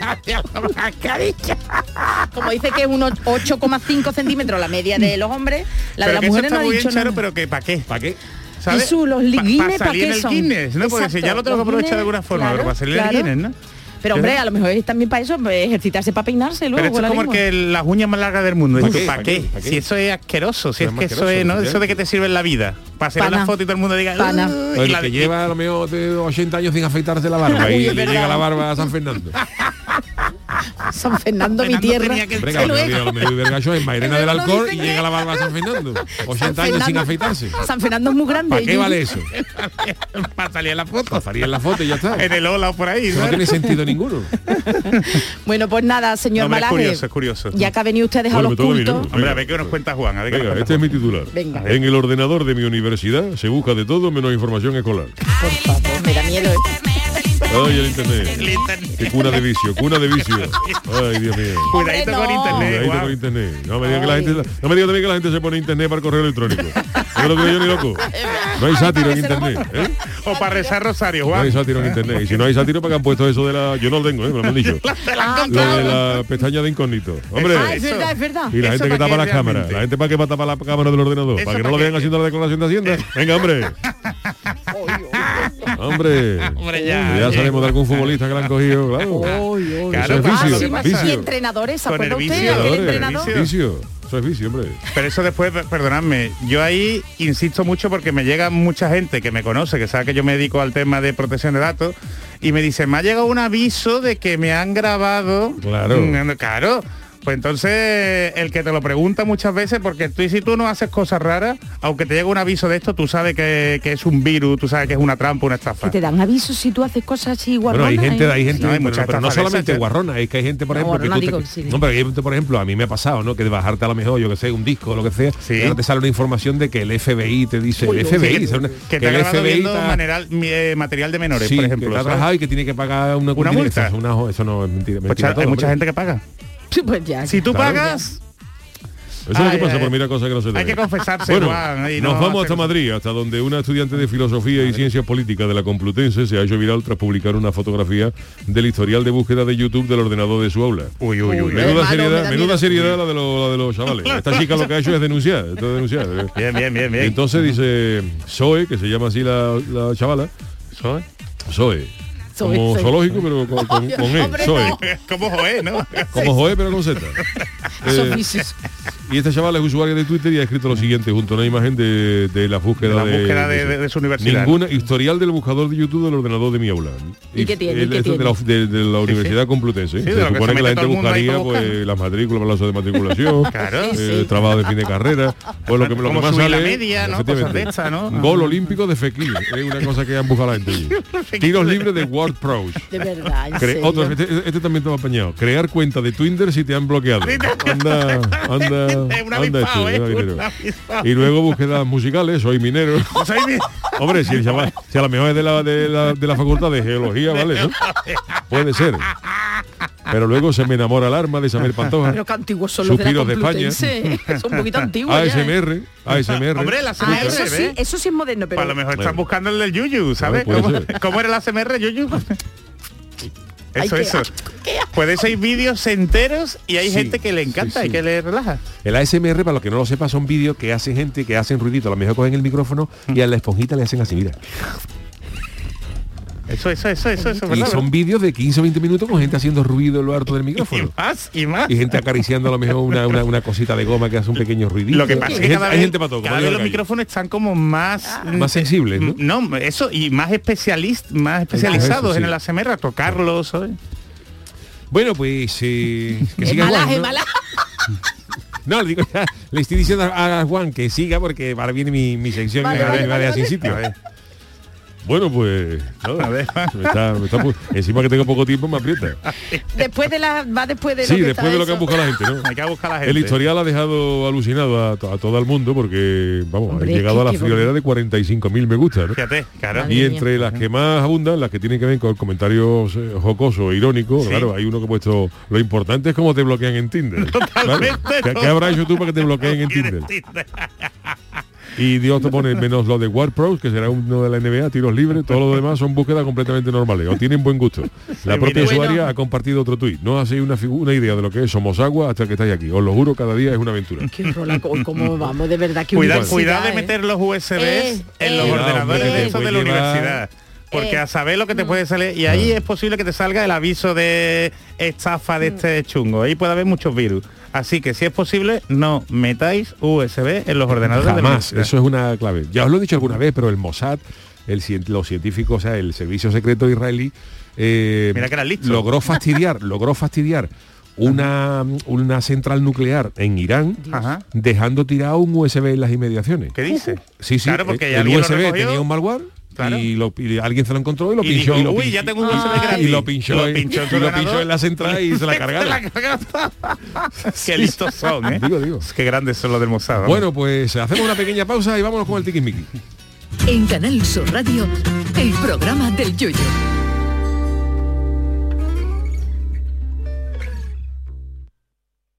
Como dice que es unos 8,5 centímetros la media de los hombres, la de pero las que eso mujeres está no ha muy dicho bien, Charo, pero que ¿para qué? ¿Para qué? ¿Sabes? Jesús, los Pa- Guinness, pa ¿para qué son? Guinness, ¿no? Porque si ya lo tengo que aprovechar de alguna forma, claro, pero para salir claro. el Guinness, ¿no? Pero hombre, a lo mejor es también para eso, pues, ejercitarse para peinarse luego. Pero esto con es como el que las uñas más largas del mundo. ¿Para qué? ¿Para ¿Para qué? qué? ¿Para qué? Si eso es asqueroso, si Es que eso es, ¿no? Eso de que te sirve en la vida. Para hacer Pana. una foto y todo el mundo diga... Pana. Y El la- que lleva a lo mejor de 80 años sin afeitarse la barba <laughs> Uy, y le verdad. llega la barba a San Fernando. <laughs> <laughs> San Fernando, mi tierra. Hombre, Que lo es Mairena del Alcor y llega la barba a San Fernando. <laughs> 80 años sin afeitarse. San Fernando es muy grande. ¿Para qué vale <laughs> eso? para salir en la foto. Pasaría en la foto y ya está. En el ola o por ahí. No tiene sentido ninguno. Bueno, pues nada, señor Hombre, es Malaje. curioso, es curioso. Ya que ha venido usted a dejar los cultos. Hombre, a ver qué nos cuenta Juan. A ver qué nos Venga, este es mi titular. Venga. En el ordenador de mi universidad se busca de todo menos información escolar. Por favor, me da miedo. Ay, el internet. Qué cuna de vicio, cuna de vicio. <laughs> Ay, Dios mío. Cuidadito con no. internet, Cuidadito Juan. con internet. No me diga que la gente, no me diga también que la gente se pone internet para el correo electrónico. <laughs> No lo creo yo ni loco. No hay sátiro en internet. ¿eh? O para rezar rosario, No hay Juan. sátiro en internet. Y si no hay sátiro, ¿para qué han puesto eso de la. Yo no lo tengo, ¿eh? me lo han dicho. <laughs> Ah, Lo de la pestaña de incógnito. Hombre. Ah, es verdad, es verdad. Y la ¿Eso gente que tapa qué la cámara. realmente? La gente para qué va a tapar la cámara del ordenador. ¿Eso Para que no lo vean haciendo la declaración de Hacienda. Venga, hombre. <laughs> hombre. Hombre, ya. Ya sabemos de algún futbolista que la han cogido, claro. Claro, Eso es vicio, ¿qué sí, pasa? vicio. y entrenadores, ¿se acuerda usted? vicio, Aquel Vicio, entrenador. Vicio. Eso es vicio, hombre. Pero eso después, per- perdonadme, yo ahí insisto mucho porque me llega mucha gente que me conoce, que sabe que yo me dedico al tema de protección de datos, y me dice, me ha llegado un aviso de que me han grabado. Claro. Mm, Claro. Pues entonces el que te lo pregunta muchas veces, porque tú y si tú no haces cosas raras, aunque te llegue un aviso de esto, tú sabes que, que es un virus, tú sabes que es una trampa, una estafa. Que te dan avisos si tú haces cosas así Bueno, hay guarronas, gente, hay gente, No, hay pero- muchas pero no solamente guarrona, es que hay gente, por No, ejemplo, que tú te- sí. no, pero hay gente, por ejemplo, a mí me ha pasado, ¿no? Que de bajarte a lo mejor, yo que sé, un disco o lo que sea, Sí. y ahora te sale una información de que el FBI te dice, el Sí, FBI, que. Una- que te ha el grabado FBI viendo está- material, mi- eh, material de menores, sí, por que ejemplo. está ¿sabes? trabajado y que tiene que pagar una, Una multa. Eso, una- eso no es mentira. Pues, hay mucha gente que paga. <laughs> Sí, pues ya. Si tú Claro. pagas, Eso es lo que pasa ay, por mirar cosas que no se hay que confesarse, Bueno, Juan, y nos no vamos hacer- hasta Madrid, hasta donde una estudiante de filosofía y ciencias políticas de la Complutense se ha hecho viral tras publicar una fotografía del historial de búsqueda de YouTube del ordenador de su aula. Uy, uy, uy. Menuda malo, seriedad, da menuda seriedad la de, lo- la de los chavales. <laughs> Esta chica lo que ha hecho es denunciar, esto es denunciar. Bien, bien, bien, bien. Entonces dice Zoe, que se llama así la, la chavala, Zoe. Zoe. Como zoológico, pero con, con, con E, Hombre, no. <laughs> Como Joé, ¿no? Como Zoe, pero con Z. Eh. Y este chaval es usuario de Twitter y ha escrito lo siguiente junto a una imagen de, de la búsqueda De la búsqueda de- de- de su universidad. Ninguna historial del buscador de YouTube del ordenador de mi aula. ¿Y qué tiene? ¿Y el- qué esto de la, de, de la Universidad Complutense. Sí, de se lo que supone se que, la gente buscaría pues, las matrículas, de matriculación, <laughs> Claro. eh, Sí, sí. trabajo de fin de carrera. Pues lo que, lo que más sale la media, ¿no? estas, ¿no? Gol olímpico de Fekir. Es una cosa que han buscado la gente allí. <laughs> Tiros libres de World Pros. De verdad, otro, este, este también te va apañado. Crear cuenta de Twitter si te han bloqueado. Anda, anda, ¿eh? Y luego búsquedas musicales, soy minero. <laughs> Soy mi- Hombre, si, el chaval- si a lo mejor es de la, de, la, de la facultad de geología, ¿vale? ¿no? Puede ser. Pero luego se me enamora el arma de Samuel Pantoja. Pero qué antiguos son los de la España. Complutense. <laughs> Son un poquito antiguos ya, ¿eh? ASMR, ASMR. Hombre, la Ah, ASMR, eso sí, eso sí es moderno, pero Pues a lo mejor están buscando el del Yuyu, ¿sabes? ¿Cómo, cómo era el ASMR, Yuyu? <laughs> Eso, qué eso. asco, qué asco. Puede ser vídeos enteros y hay Sí, gente que le encanta sí, y que le relaja. El ASMR, para los que no lo sepan, son vídeos que hacen gente que hacen ruidito. A lo mejor cogen el micrófono y a la esponjita le hacen así, mira. Eso, eso, eso, eso, eso, Y son vídeos de 15 o 20 minutos con gente haciendo ruido en lo harto del <laughs> y micrófono. más, y más. Y gente acariciando a lo mejor una, una, una cosita de goma que hace un pequeño ruidito. Lo que pasa es que cada hay vez, gente para todo, cada vez el los micrófonos están como más... Ah. Más sensibles, ¿no? No, eso, y más especialistas, más especializados eso, en sí. el ASMR, a tocarlos, ¿sabes? Bueno, pues eh, que Es siga mala, Juan, es ¿no? mala. <laughs> No, le digo, ya, le estoy diciendo a Juan que siga porque ahora viene mi, mi sección Vale, que me vale, va a dejar vale, sin vale. sitio. Bueno, pues nada, A ver. me está- me está encima que tengo poco tiempo me aprieta. Después de la, va después de lo Sí, que después está de lo que han buscado la gente, ¿no? Hay que buscar a la gente. El historial ha dejado alucinado a, to- a todo el mundo porque, vamos, Hombre, llegado a la friolera de 45.000 me gusta, ¿no? Fíjate, claro. Madre Y entre las que más abundan, las que tienen que ver con comentarios eh, jocosos, irónicos, Sí. claro, hay uno que ha puesto, lo importante es cómo te bloquean en Tinder. <laughs> Claro. ¿Qué, qué habrá hecho tú para que te bloqueen en <laughs> Tinder? Y Dios te pone menos lo de War Pros, que será uno de la NBA, tiros libres, todo lo demás son búsquedas completamente normales, o tienen buen gusto. La propia mire. usuaria Bueno. ha compartido otro tuit. No hacéis una, una idea de lo que es Somos Agua hasta que estáis aquí. Os lo juro, cada día es una aventura. Qué rola, cómo vamos, de verdad, que Cuidado, de ¿eh? meter los USBs Eh, en eh. los Cuidado, ordenadores hombre, de de la llevar- universidad. Porque Eh, a saber lo que te puede salir y ahí es posible que te salga el aviso de estafa de este chungo. Ahí puede haber muchos virus. Así que si es posible, no metáis USB en los ordenadores de la Jamás, universidad. eso es una clave. Ya os lo he dicho alguna vez, pero el Mossad, el, los científicos, o sea, el servicio secreto israelí, eh, Mira que logró <laughs> fastidiar, logró fastidiar una, una central nuclear en Irán, Ajá. dejando tirado un USB en las inmediaciones. ¿Qué dice? Sí, sí, Claro, porque el, ya el lo USB tenía un malware Claro. y, lo- y alguien se lo encontró y lo Y pinchó. dijo, y lo "Uy, pinchó- ya tengo un USB Ah, gratis". y lo pinchó, Lo en- pinchó en tu y lo pinchó en la central y se la <laughs> cargaron. <laughs> Qué listos son, ¿eh? Digo, digo. Qué grandes son los del vamos. Bueno, pues hacemos una pequeña pausa y vámonos con el tiquismiqui. En Canal Sur Radio, el programa del Yoyo.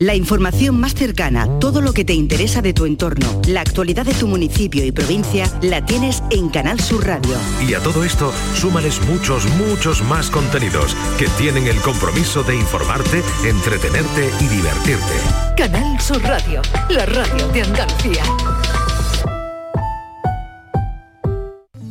La información más cercana, todo lo que te interesa de tu entorno, la actualidad de tu municipio y provincia, la tienes en Canal Sur Radio. Y a todo esto, súmales muchos, muchos más contenidos que tienen el compromiso de informarte, entretenerte y divertirte. Canal Sur Radio. La radio de Andalucía.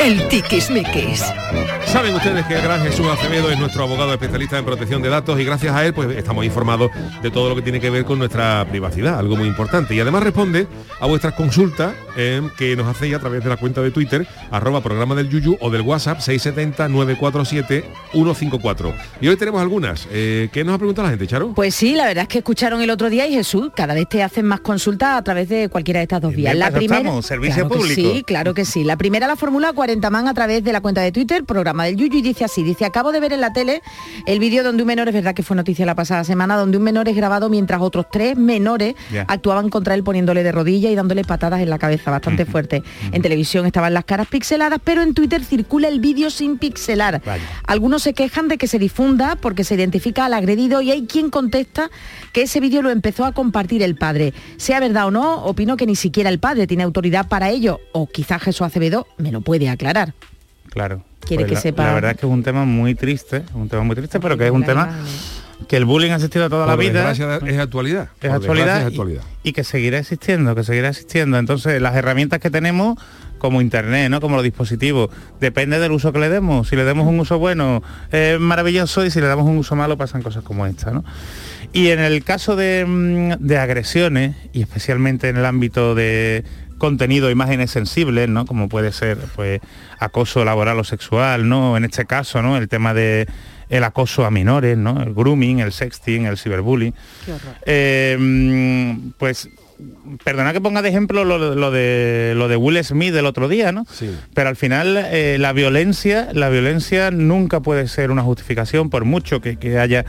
El Tiquismiquis. Saben ustedes que el gran Jesús Acevedo es nuestro abogado especialista en protección de datos y gracias a él pues estamos informados de todo lo que tiene que ver con nuestra privacidad, algo muy importante. Y además responde a vuestras consultas eh, que nos hacéis a través de la cuenta de Twitter, arroba programa del Yuyu o del WhatsApp 670-947-154. Y hoy tenemos algunas. Eh, ¿Qué nos ha preguntado la gente, Charo? Pues sí, la verdad es que escucharon el otro día y Jesús, cada vez te hacen más consultas a través de cualquiera de estas dos vías. La primera, estamos, servicio claro que público. sí, claro que sí. La primera la formula 40 man a través de la cuenta de Twitter, programa del Yuyu, y dice así, dice, acabo de ver en la tele el vídeo donde un menor, es verdad que fue noticia la pasada semana, donde un menor es grabado mientras otros tres menores actuaban contra él poniéndole de rodillas y dándole patadas en la cabeza, bastante fuerte. En televisión estaban las caras pixeladas, pero en Twitter circula el vídeo sin pixelar. Algunos se quejan de que se difunda porque se identifica al agredido y hay quien contesta que ese vídeo lo empezó a compartir el padre. Sea verdad o no, opino que ni siquiera el padre tiene autoridad para ello, o quizás Jesús Acevedo me lo puede aclarar. Claro. Quiere que la, sepa- La verdad es que es un tema muy triste, un tema muy triste, pero que es un tema que el bullying ha existido toda la vida. es actualidad. es actualidad, es y- actualidad. Y, que seguirá existiendo, que seguirá existiendo. Entonces, las herramientas que tenemos, como internet, ¿no? Como los dispositivos, depende del uso que le demos. Si le demos un uso bueno, es maravilloso, y si le damos un uso malo, pasan cosas como esta, ¿no? Y en el caso de, mm, de agresiones, y especialmente en el ámbito de contenido, imágenes sensibles, ¿no? Como puede ser pues acoso laboral o sexual, ¿no? En este caso, ¿no? El tema de el acoso a menores, ¿no? El grooming, el sexting, el ciberbullying. Eh, mm, pues perdona que ponga de ejemplo lo, lo de lo de Will Smith del otro día, ¿no? Sí. Pero al final eh, la violencia, la violencia nunca puede ser una justificación por mucho que, que haya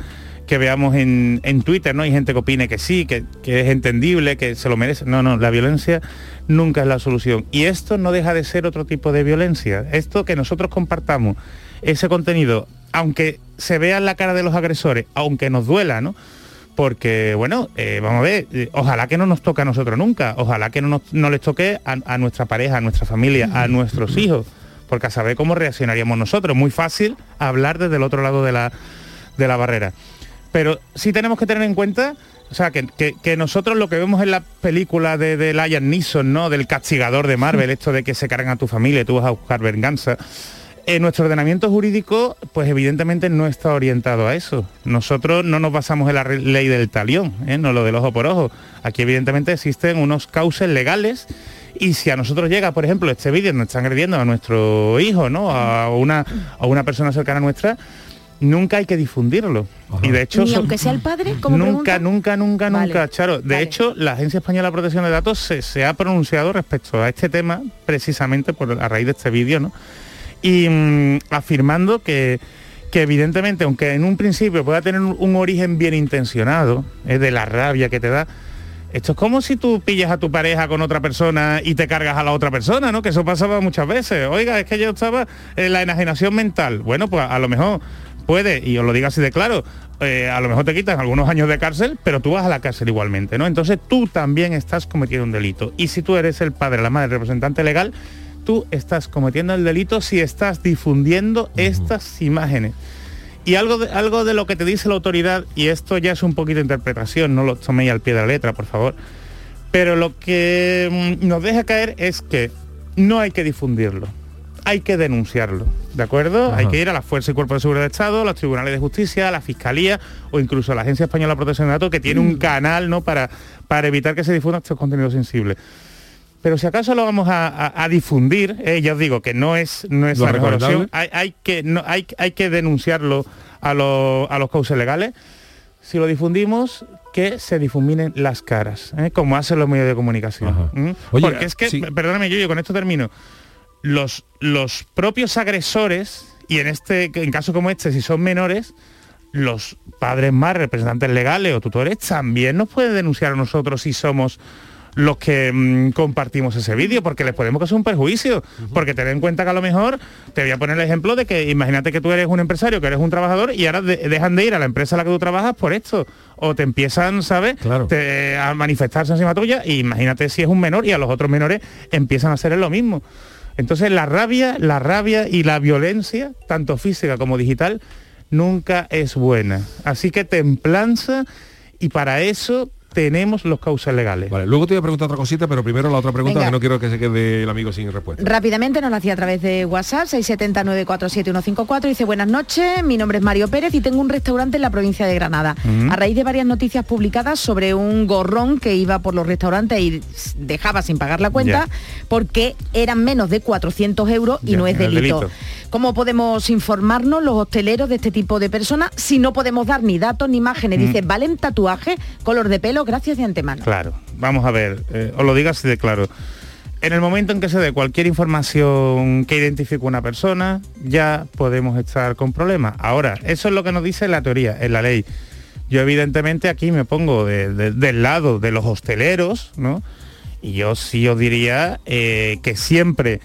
que veamos en, en Twitter, ¿no? Hay gente que opine que sí, que, que es entendible, que se lo merece. No, no, la violencia nunca es la solución. Y esto no deja de ser otro tipo de violencia. Esto que nosotros compartamos ese contenido, aunque se vea en la cara de los agresores, aunque nos duela, ¿no? Porque bueno, eh, vamos a ver, eh, ojalá que no nos toque a nosotros nunca, ojalá que no, nos- no les toque a, a nuestra pareja, a nuestra familia, a nuestros hijos, porque a saber cómo reaccionaríamos nosotros. Muy fácil hablar desde el otro lado de la, de la barrera. Pero sí tenemos que tener en cuenta O sea, que, que- que nosotros lo que vemos en la película de, de Liam Neeson, ¿no? Del castigador de Marvel, esto de que se cargan a tu familia y tú vas a buscar venganza. En nuestro ordenamiento jurídico, pues evidentemente no está orientado a eso. Nosotros no nos basamos en la ley del talión, ¿eh? no lo del ojo por ojo. Aquí evidentemente existen unos cauces legales y si a nosotros llega, por ejemplo, este vídeo nos están agrediendo a nuestro hijo, ¿no? A una, a una persona cercana a nuestra, nunca hay que difundirlo. Y de hecho, Ni aunque sea el padre, como nunca, nunca, nunca, Vale, nunca, Charo. De vale. hecho, la Agencia Española de Protección de Datos se, se ha pronunciado respecto a este tema precisamente por a raíz de este vídeo, ¿no? Y mm, afirmando que que evidentemente, aunque en un principio pueda tener un, origen bien intencionado, es de la rabia que te da, esto es como si tú pillas a tu pareja con otra persona y te cargas a la otra persona, ¿no? Que eso pasaba muchas veces. Oiga, es que yo estaba en la enajenación mental. Bueno, pues a lo mejor puede, y os lo digo así de claro, eh, a lo mejor te quitan algunos años de cárcel, pero tú vas a la cárcel igualmente, ¿no? Entonces tú también estás cometiendo un delito. Y si tú eres el padre, la madre, el representante legal, tú estás cometiendo el delito si estás difundiendo estas imágenes. Y algo de, algo de lo que te dice la autoridad, y esto ya es un poquito de interpretación, no lo toméis al pie de la letra, por favor, pero lo que mm, nos deja caer es que no hay que difundirlo, hay que denunciarlo, ¿de acuerdo? Hay que ir a la Fuerza y Cuerpo de Seguridad de Estado, los tribunales de justicia, a la Fiscalía o incluso a la Agencia Española de Protección de Datos, que tiene un canal ¿no? para, para evitar que se difundan estos contenidos sensibles. Pero si acaso lo vamos a, a- a difundir, eh, ya os digo que no es, no es la mejor opción, hay, hay que, no, hay, hay que denunciarlo a, los- a los cauces legales. Si lo difundimos, que se difuminen las caras, ¿eh? como hacen los medios de comunicación. Porque es que, sí. perdóname, yo con esto termino. Los, los propios agresores, y en este, en caso como este, si son menores, los padres más, representantes legales o tutores, también nos pueden denunciar a nosotros si somos los que mm, compartimos ese vídeo, porque les podemos causar un perjuicio. Porque ten en cuenta que a lo mejor, te voy a poner el ejemplo de que imagínate que tú eres un empresario, que eres un trabajador, y ahora de- dejan de ir a la empresa a la que tú trabajas por esto. O te empiezan, ¿sabes? Te- a manifestarse encima tuya, y imagínate si es un menor y a los otros menores empiezan a hacer lo mismo. Entonces la rabia, la rabia y la violencia, tanto física como digital, nunca es buena. Así que templanza y para eso tenemos los causas legales. Vale, luego te voy a preguntar otra cosita, pero primero la otra pregunta Venga. que no quiero que se quede el amigo sin respuesta. Rápidamente nos la hacía a través de WhatsApp 679475154 dice buenas noches, mi nombre es Mario Pérez y tengo un restaurante en la provincia de Granada. A raíz de varias noticias publicadas sobre un gorrón que iba por los restaurantes y dejaba sin pagar la cuenta porque eran menos de 400 euros y no es delito. ¿Cómo podemos informarnos los hosteleros de este tipo de personas si no podemos dar ni datos ni imágenes? Mm. Dice, ¿valen tatuajes, color de pelo? Gracias de antemano. Claro, vamos a ver, eh, os lo digo así de claro. En el momento en que se dé cualquier información que identifique una persona, ya podemos estar con problemas. Ahora, eso es lo que nos dice la teoría, en la ley. Yo evidentemente aquí me pongo de- de- del lado de los hosteleros, ¿no? Y yo sí os diría eh, que siempre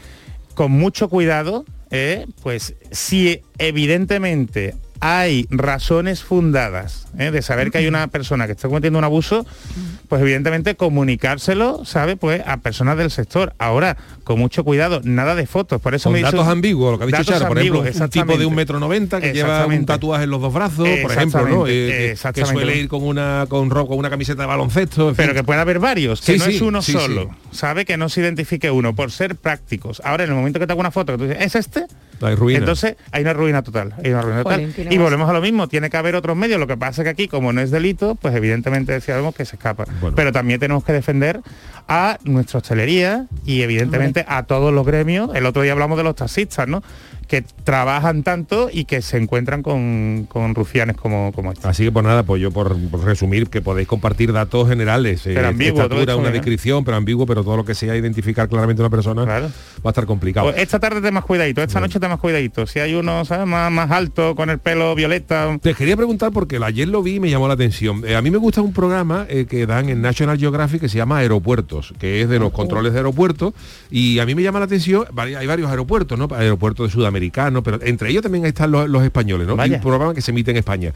con mucho cuidado, eh, pues si evidentemente hay razones fundadas eh, de saber que hay una persona que está cometiendo un abuso, pues evidentemente comunicárselo, ¿sabe? Pues a personas del sector. Ahora, con mucho cuidado, nada de fotos. Por eso Con me hizo- datos ambiguos, lo que ha dicho Charo, por ejemplo, un tipo de un metro noventa que lleva un tatuaje en los dos brazos, por ejemplo, ¿no? Eh, que- suele ir con una con ro- con una camiseta de baloncesto. en fin. Pero que puede haber varios, que Sí, no sí, es uno sí, solo. Sabe que no se identifique uno, por ser prácticos. Ahora, en el momento que te hago una foto, que tú dices, ¿es este? Hay ruina. Entonces hay una ruina total. Hay una ruina total. Y volvemos a lo mismo, tiene que haber otros medios. Lo que pasa es que aquí, como no es delito, pues evidentemente sabemos que se escapa. Pero también tenemos que defender a nuestra hostelería y evidentemente a todos los gremios. El otro día hablamos de los taxistas, ¿no? Que trabajan tanto y que se encuentran con, con rufianes como, como este. Así que por nada, pues yo por, por resumir que podéis compartir datos generales, eh, Pero ambiguo, estatura, una ¿eh? descripción, pero ambiguo, pero todo lo que sea identificar claramente una persona va a estar complicado. Pues esta tarde te más cuidadito, esta noche te más cuidadito. Si hay uno, ¿sabes? Más, más alto, con el pelo violeta. Te quería preguntar porque ayer lo vi y me llamó la atención. Eh, a mí me gusta un programa eh, que dan en National Geographic que se llama Aeropuertos, que es de los controles de aeropuertos. Y a mí me llama la atención, hay varios aeropuertos, ¿no? Aeropuertos de sudamericanos, pero entre ellos también están los, los españoles, ¿no? Y Vaya. un programa que se emite en España.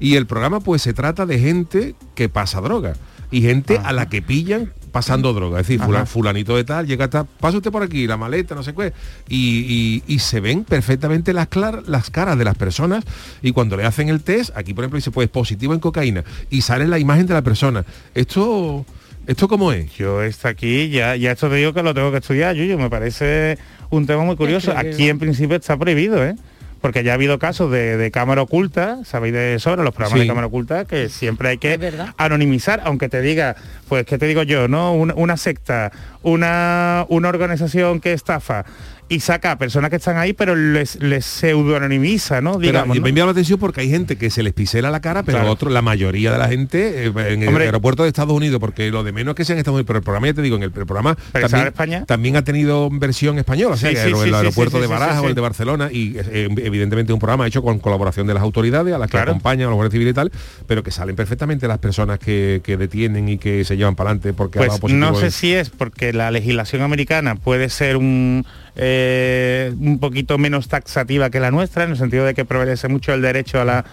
Y el programa pues se trata de gente que pasa droga y gente Ah. a la que pillan pasando droga. Es decir, fula- fulanito de tal, llega hasta, pasa usted por aquí, la maleta, no sé qué. Y, y- y se ven perfectamente las, clar- las caras de las personas y cuando le hacen el test, aquí por ejemplo dice, pues positivo en cocaína y sale la imagen de la persona. Esto, ¿esto cómo es? Yo está aquí, ya, ya esto te digo que lo tengo que estudiar, Yuyu, me parece un tema muy curioso. Aquí en principio está prohibido, ¿eh? Porque ya ha habido casos de, de cámara oculta, sabéis de sobra los programas Sí. de cámara oculta, que siempre hay que anonimizar, aunque te diga, pues qué te digo yo, ¿no? Una, una secta, una, una organización que estafa y saca a personas que están ahí, pero les, les pseudo-anonimiza, ¿no? Pero Digamos, me ¿no? ha llamado la atención porque hay gente que se les pisela la cara, pero Claro. otro, la mayoría de la gente eh, en el Hombre. aeropuerto de Estados Unidos, porque lo de menos es que sean Estados Unidos, pero el programa, ya te digo, en el, el programa Pero también, ¿sabe España? también ha tenido versión española, o sea, Sí, sí, el, sí, el sí, aeropuerto sí, de sí, Barajas sí, o el sí. de Barcelona, y eh, evidentemente un programa hecho con colaboración de las autoridades, a las que Claro. acompañan a los guardias civiles y tal, pero que salen perfectamente las personas que, que detienen y que se llevan para adelante porque ha dado Pues positivo no sé si es porque la legislación americana puede ser un, eh, un poquito menos taxativa que la nuestra, en el sentido de que prevalece mucho el derecho a la,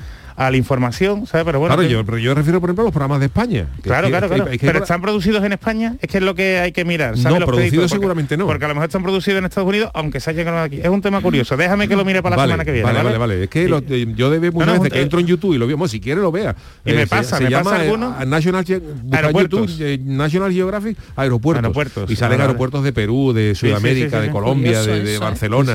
a la información, ¿sabes? Pero bueno, claro, que- yo, pero yo refiero, por ejemplo, a los programas de España. Claro, es que- claro, es que- claro. es que- Pero están producidos en España, es que es lo que hay que mirar. ¿sabes? No, Los producidos créditos, porque- seguramente no. Porque a lo mejor están producidos en Estados Unidos, aunque se hayan ganado aquí. Es un tema curioso. Déjame que lo mire para la vale, semana que viene. Vale, ¿vale? vale, vale. Es que lo- eh, yo de muchas No, no, veces que eh, entro en YouTube y lo veo, bueno, si quiere lo vea. Y me se- pasa, se, me llama pasa eh, alguno. a National, Ge-. YouTube, eh, National Geographic aeropuertos. Aeropuertos, y salen vale, aeropuertos de Perú, de Sudamérica, de Colombia, de, ¿eh? Barcelona.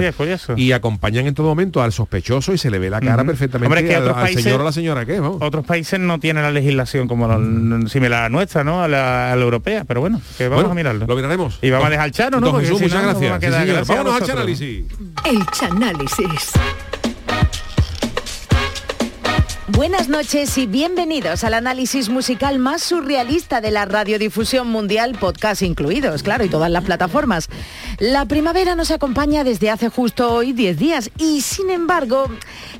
Y acompañan en todo momento al sospechoso y se le ve la cara perfectamente Hombre, es que al, otros al países- señor o la señora que es, vamos. Otros países no tienen la legislación como la, similar a la nuestra, ¿no? A la, a la europea. Pero bueno, que vamos Bueno, a mirarlo. Lo miraremos. Y vamos a dejar al Chano, ¿no? Don Jesús, si muchas no, gracias. va Sí, Vámonos al vosotros. análisis. El Chanálisis. Buenas noches y bienvenidos al análisis musical más surrealista de la radiodifusión mundial, podcast incluidos, claro, y todas las plataformas. La primavera nos acompaña desde hace justo hoy 10 días y sin embargo,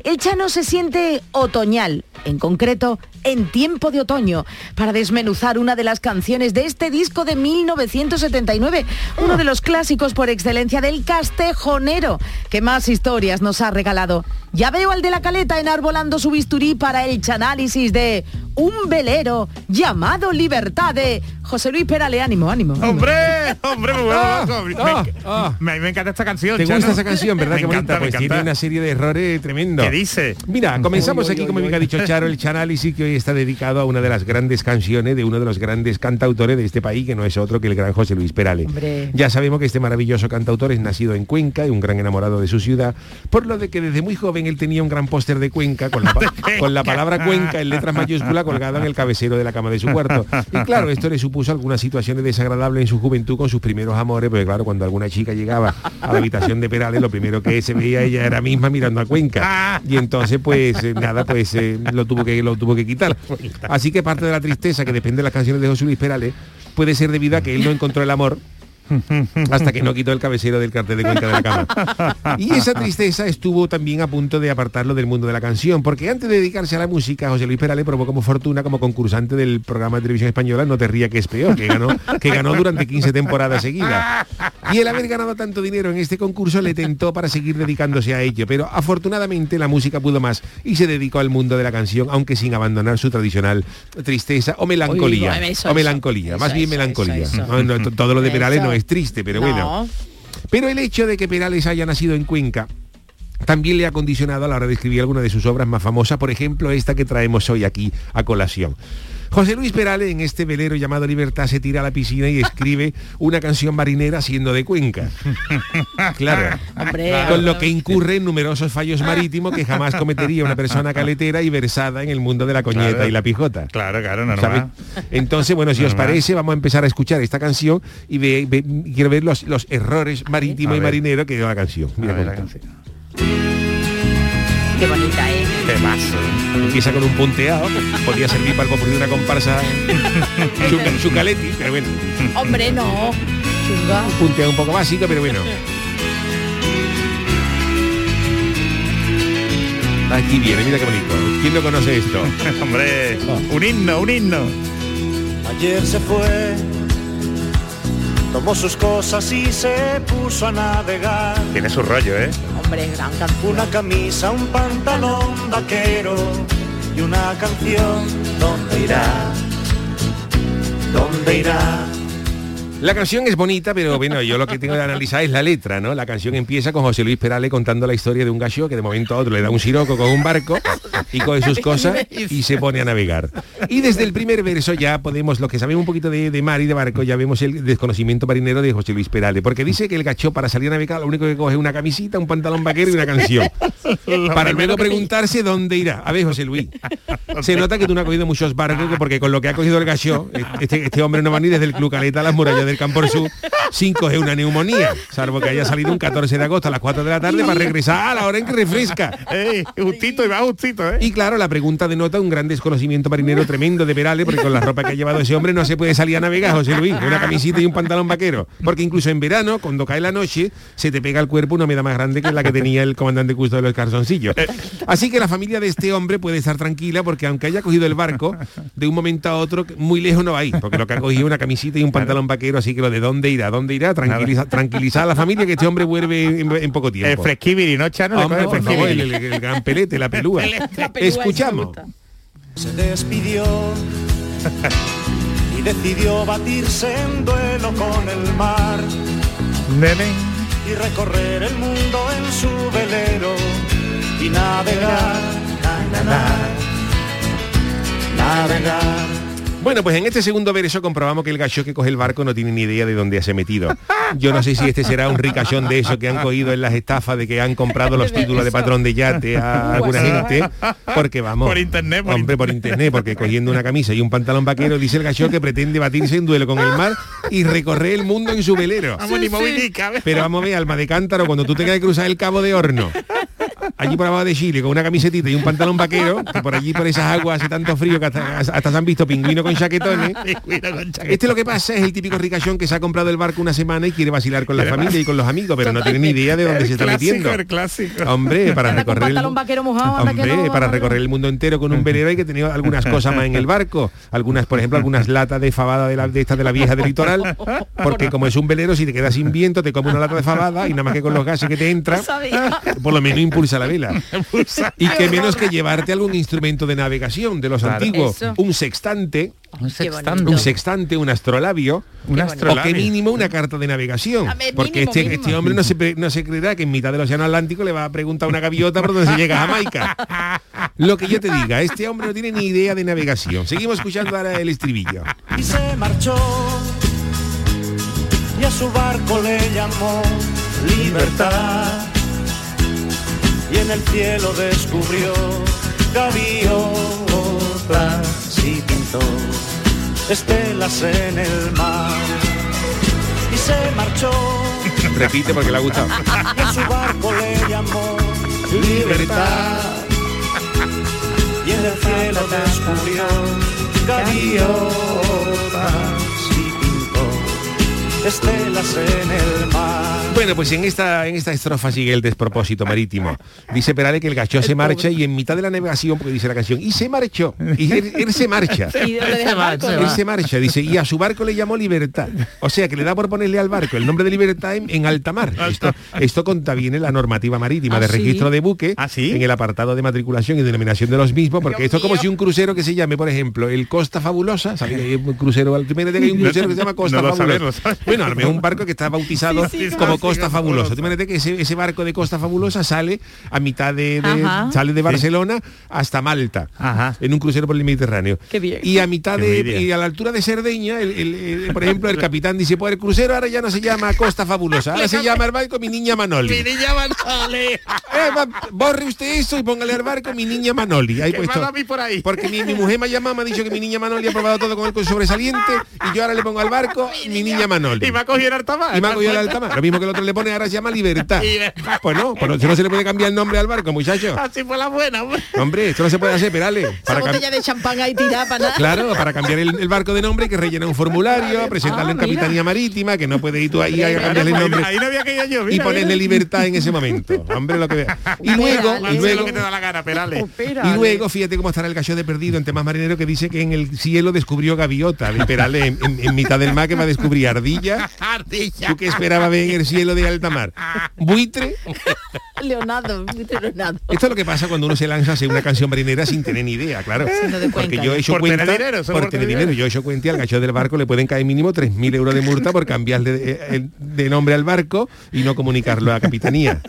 el Chano se siente otoñal, en concreto en tiempo de otoño, para desmenuzar una de las canciones de este disco de 1979, uno de los clásicos por excelencia del castejonero, que más historias nos ha regalado. Ya veo al de la caleta enarbolando su bisturí para el chanálisis de un velero llamado Libertad de José Luis Perale. Ánimo, ánimo. ánimo. ¡Hombre! ¡Hombre, me Ah, loco! Me- ah, me- ah. Me, me encanta esta canción, ¿Te Chano. gusta esa canción, verdad? Me Qué bonita. encanta, me Pues tiene una serie de errores tremendos. ¿Qué dice? Mira, comenzamos aquí, como bien ha dicho Charo, el Chanálisis que hoy está dedicado a una de las grandes canciones de uno de los grandes cantautores de este país, que no es otro que el gran José Luis Perale. Hombre. Ya sabemos que este maravilloso cantautor es nacido en Cuenca y un gran enamorado de su ciudad, por lo de que desde muy joven él tenía un gran póster de Cuenca con la, pa- <laughs> con la palabra Cuenca en letras mayúsculas colgado en el cabecero de la cama de su cuarto. <laughs> Y claro, esto le supuso algunas situaciones desagradables en su juventud con sus primeros amores, porque claro, cuando alguna chica llegaba a la habitación de Perales, lo primero que se veía ella era misma mirando a Cuenca. Y entonces, pues eh, nada, pues eh, lo tuvo que lo tuvo que quitar. Así que parte de la tristeza que depende de las canciones de José Luis Perales puede ser debido a que él no encontró el amor hasta que no quitó el cabecero del cartel de Cuenca de la cama. <laughs> Y esa tristeza estuvo también a punto de apartarlo del mundo de la canción, porque antes de dedicarse a la música, José Luis Perales probó como fortuna como concursante del programa de televisión española No te ría que es peor, que ganó, que ganó durante 15 temporadas seguidas. Y el haber ganado tanto dinero en este concurso le tentó para seguir dedicándose a ello, pero afortunadamente la música pudo más y se dedicó al mundo de la canción, aunque sin abandonar su tradicional tristeza o melancolía. Uy, eso, o melancolía, eso, más bien melancolía. eso, eso. No, no, to- todo lo de Perales Eso. no es triste, pero No. bueno. Pero el hecho de que Perales haya nacido en Cuenca también le ha condicionado a la hora de escribir alguna de sus obras más famosas, por ejemplo, esta que traemos hoy aquí a colación. José Luis Perales en este velero llamado Libertad se tira a la piscina y escribe <laughs> una canción marinera siendo de Cuenca. <laughs> Claro. Hombre, Con lo que incurre en numerosos fallos marítimos que jamás cometería una persona <laughs> caletera y versada en el mundo de la coñeta Claro. y la pijota. Claro, claro, ¿sabes? normal. Entonces, bueno, si os parece, vamos a empezar a escuchar esta canción y ve- ve- quiero ver los, los errores marítimos y marineros que dio la canción. A Mira ver, cómo la está. canción. Qué bonita, ¿eh? Temazo. Empieza con un punteado, podría servir para de una comparsa <laughs> su, su caleti, pero bueno, Hombre, no. Chunga. un punteado un poco básico, pero bueno. Aquí viene, mira qué bonito. ¿Quién no conoce esto? <laughs> Hombre, un himno, un himno. Ayer se fue, tomó sus cosas y se puso a navegar. Tiene su rollo, ¿eh? Hombre, gran canción. Una camisa, un pantalón vaquero y una canción. ¿Dónde irá? ¿Dónde irá? La canción es bonita, pero bueno, yo lo que tengo que analizar es la letra, ¿no? La canción empieza con José Luis Perales contando la historia de un gallo que de momento a otro le da un siroco con un barco y coge sus <laughs> cosas y se pone a navegar. Y desde el primer verso ya podemos, lo que sabemos un poquito de, de mar y de barco, ya vemos el desconocimiento marinero de José Luis Perales, porque dice que el gacho para salir a navegar lo único que coge es una camisita, un pantalón vaquero y una canción. <laughs> para luego preguntarse dónde irá. A ver, José Luis, se nota que tú no has cogido muchos barcos porque con lo que ha cogido el gallo, este, este hombre no va ni desde el Club Caleta a las murallas del Campo Sur sin coger una neumonía, salvo que haya salido un 14 de agosto a las 4 de la tarde para regresar a la hora en que refresca. Ey, justito y va justito, ¿eh? Y claro, la pregunta denota un gran desconocimiento marinero tremendo de Perales, porque con la ropa que ha llevado ese hombre no se puede salir a navegar, José Luis, una camisita y un pantalón vaquero. Porque incluso en verano, cuando cae la noche, se te pega al cuerpo una humedad más grande que la que tenía el comandante Custo de los Calzoncillos. Así que la familia de este hombre puede estar tranquila porque aunque haya cogido el barco, de un momento a otro, muy lejos no va a ir, porque lo que ha cogido es una camisita y un pantalón vaquero, así que lo de dónde irá, dónde irá, tranquiliza, tranquilizar a la familia que este hombre vuelve en, en poco El tiempo. fresquibiri, ¿no, Chano? Hombre, el favor, el, el- el gran pelete, la pelúa. <laughs> La pelúa Escuchamos. Se despidió y decidió batirse en duelo con el mar Nene. y recorrer el mundo en su velero y navegar, na, na, na, navegar. Bueno, pues en este segundo verso comprobamos que el gallo que coge el barco no tiene ni idea de dónde se ha metido. Yo no sé si este será un ricachón de eso que han cogido en las estafas de que han comprado los <laughs> títulos de patrón de yate a alguna gente, porque vamos. Por internet, por hombre, por internet, porque cogiendo una camisa y un pantalón vaquero dice el gallo que pretende batirse en duelo con el mar y recorrer el mundo en su velero. Vamos, ni. Pero vamos a ver, alma de cántaro, cuando tú tengas que cruzar el cabo de horno, allí por abajo de Chile, con una camisetita y un pantalón vaquero, que por allí por esas aguas hace tanto frío que hasta, hasta se han visto pingüinos con chaquetones. <laughs> Este lo que pasa es el típico ricachón que se ha comprado el barco una semana y quiere vacilar con la familia y con los amigos, pero no tiene ni idea de dónde El se está clásico, metiendo. el clásico. Hombre, para recorrer el, pantalón vaquero mojado, anda que Hombre, para recorrer el mundo entero con un velero hay que tener algunas cosas más en el barco. Algunas, por ejemplo, algunas latas de fabada de, la, de estas de la vieja del litoral, porque como es un velero, si te quedas sin viento, te come una lata de fabada y nada más que con los gases que te entra, por lo menos impulsa la vela. <laughs> y que menos que llevarte algún instrumento de navegación de los Claro. antiguos, Eso. un sextante, Un sextante. un sextante, un astrolabio, Un o astrolabio. que mínimo una carta de navegación. Ver, Porque mínimo, este, mínimo. este hombre no se, no se creerá que en mitad del océano Atlántico le va a preguntar a una gaviota por dónde se llega a Jamaica. <laughs> Lo que yo te diga, este hombre no tiene ni idea de navegación. Seguimos escuchando ahora el estribillo. y se marchó y a su barco le llamó libertad y en el cielo descubrió gaviotas y pintó estelas en el mar y se marchó <laughs> Repite porque le ha gustado. y a su barco le llamó libertad y en el cielo descubrió gaviotas estelas en el mar. Bueno, pues en esta, en esta estrofa sigue el despropósito marítimo. Dice Perales que el gacho se marcha y en mitad de la navegación, porque dice la canción, y se marchó. Y él, él se marcha. <laughs> Y Él se marcha, dice, y a su barco le llamó Libertad. O sea, que le da por ponerle al barco el nombre de Libertad en, en alta mar. Esto, esto contraviene la normativa marítima ¿Ah, de sí? registro de buque ¿Ah, sí? en el apartado de matriculación y denominación de los mismos, porque esto es como si un crucero que se llame, por ejemplo, el Costa Fabulosa, ¿sabe que hay un crucero, que hay un crucero que se llama <laughs> Costa No lo sabe, Fabulosa. lo sabe. Bueno, a lo mejor un barco que está bautizado Sí, sí, como Costa Fabulosa. Tú imagínate que ese, ese barco de Costa Fabulosa sale a mitad de, sale de Barcelona hasta Malta, Ajá. en un crucero por el Mediterráneo. Qué bien. Y a mitad Qué de y a la altura de Cerdeña, el- el- el- por ejemplo, el capitán dice, pues el crucero ahora ya no se llama Costa Fabulosa, ahora se llama el barco Mi Niña Manoli. niña Manoli. <laughs> Eh, va, borre usted eso y póngale al barco mi niña Manoli. Ahí Que puesto. a mí por ahí. Porque mi, mi mujer me ha llamado, me ha dicho que mi niña Manoli ha probado todo con el sobresaliente y yo ahora le pongo al barco mi niña Manoli. Y me ha cogido el altamar. Y me ha cogido el alta mar. Lo mismo que el otro le pone ahora se llama Libertad. <laughs> Pues no, pues no, eso no se le puede cambiar el nombre al barco, muchacho. Así fue la buena, hombre. Hombre, esto no se puede hacer, Perales. Esa Para cam- botella de champán ahí tirada para nada. Claro, para cambiar el, el barco de nombre que rellenar un formulario, presentarlo Ah, en mira. Capitanía Marítima, que no puede ir tú ahí a cambiarle el nombre ahí no había que ir yo, y mira, ponerle mira. libertad en ese momento. Hombre, lo que vea. Y luego, y luego, lo que te da la gana, Perales. y luego, fíjate cómo estará el gallo de perdido en temas marineros que dice que en el cielo descubrió gaviota de Perales en, en- en mitad del mar que va a descubrir ardilla ella. <laughs> ¿Tú qué esperabas ver en el cielo de alta mar? ¿Buitre? <laughs> Leonardo, Leonardo. Esto es lo que pasa cuando uno se lanza a hacer una canción marinera sin tener ni idea, claro. De Porque yo he hecho Por cuenta, tener dinero, por tener dinero, yo he hecho cuenta y al gacho del barco le pueden caer mínimo 3.000 euros de multa por cambiarle de, el- de nombre al barco y no comunicarlo a capitanía.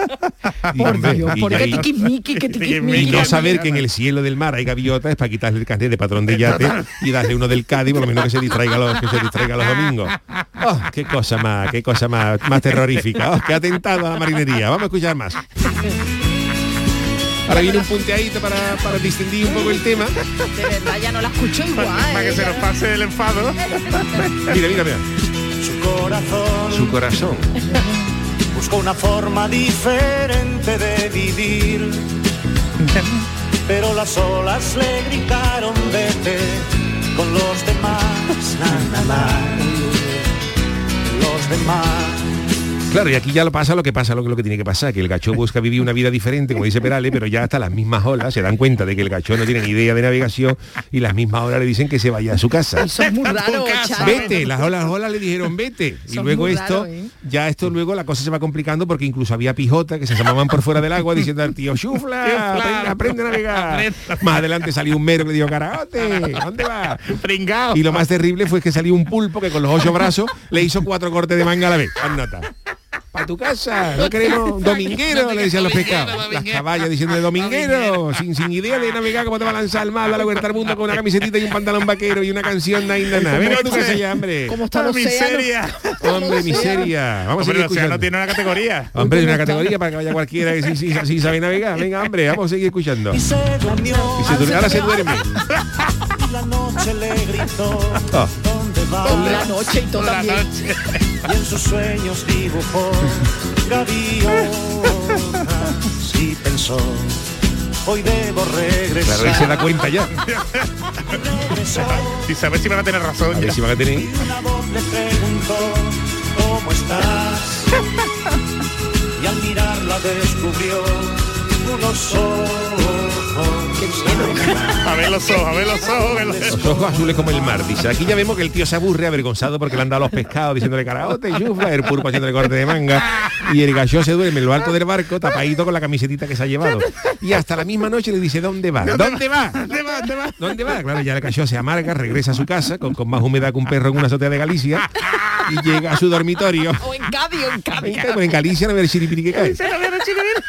Y, Por hombre, Dios, y no saber que en el cielo del mar hay gaviotas es para quitarle el carnet de patrón de yate y darle uno del Cádiz, por lo menos que se distraiga los, que se distraiga los domingos. Oh, qué cosa más, qué cosa más, más terrorífica. Oh, qué atentado a la marinería. Vamos a escuchar más. Ahora viene un punteadito para, para distendir un poco el tema. De verdad, ya no la escucho igual. Para que se nos pase el enfado. Mira, mira, mira. Su corazón Su corazón. buscó una forma diferente de vivir. Pero las olas le gritaron vete con los demás, na, na, na. los demás. Claro, y aquí ya lo pasa lo que pasa, lo que, lo que tiene que pasar, que el gacho busca vivir una vida diferente, como dice Perales, pero ya hasta las mismas olas se dan cuenta de que el gacho no tiene ni idea de navegación y las mismas olas le dicen que se vaya a su casa. Eso es muy raro, Charo. Vete, las olas, las olas le dijeron vete. Y Son luego esto, ¿eh? ya esto luego la cosa se va complicando porque incluso había pijotas que se llamaban por fuera del agua diciendo al tío, chufla, aprende, aprende a navegar. Más adelante salió un mero que le dijo, caraote, ¿dónde va? Pringao. Y lo más terrible fue que salió un pulpo que con los ocho brazos le hizo cuatro cortes de manga a la vez. Para tu casa, no queremos dominguero, le decían los pescados. Las caballas diciéndole dominguero, sin, sin idea de navegar, cómo te va a lanzar al mar, a la vuelta al mundo con una camisetita y un pantalón vaquero y una canción, na, na, na. Venga a tu casa ya, hombre. ¿Cómo está La miseria. Hombre, miseria. Vamos a Hombre, seguir el océano escuchando. tiene una categoría. Hombre, hay una categoría para que vaya cualquiera que sí, sí, sí sabe navegar. Venga, hombre, vamos a seguir escuchando. Y se durmió. Ahora se duerme. Y la noche le gritó, Ah. ¿dónde va? La noche y todo La noche. Y en sus sueños dibujó gaviotas y pensó, hoy debo regresar. Claro, él se da cuenta ya. Y saber <laughs> si van a tener razón. A ver si van a tener. y una voz le preguntó, ¿cómo estás? <laughs> Y al mirarla descubrió unos ojos. A <laughs> ver los ojos, a ver los ojos. los ojos. Azules como el mar, dice. Aquí ya vemos que el tío se aburre avergonzado porque le han dado los pescados diciéndole caraote, chufla, el pulpo haciéndole corte de manga y el gallo se duerme en lo alto del barco tapadito con la camisetita que se ha llevado. Y hasta la misma noche le dice, ¿dónde va? ¿Dónde va? ¿Dónde va? ¿Dónde va? ¿Dónde va? Claro, ya el gallo se amarga, regresa a su casa con, con más humedad que un perro en una azotea de Galicia y llega a su dormitorio. <laughs> O en Cádiz, en Cádiz. En, Galicia no ve el chiripiri que cae.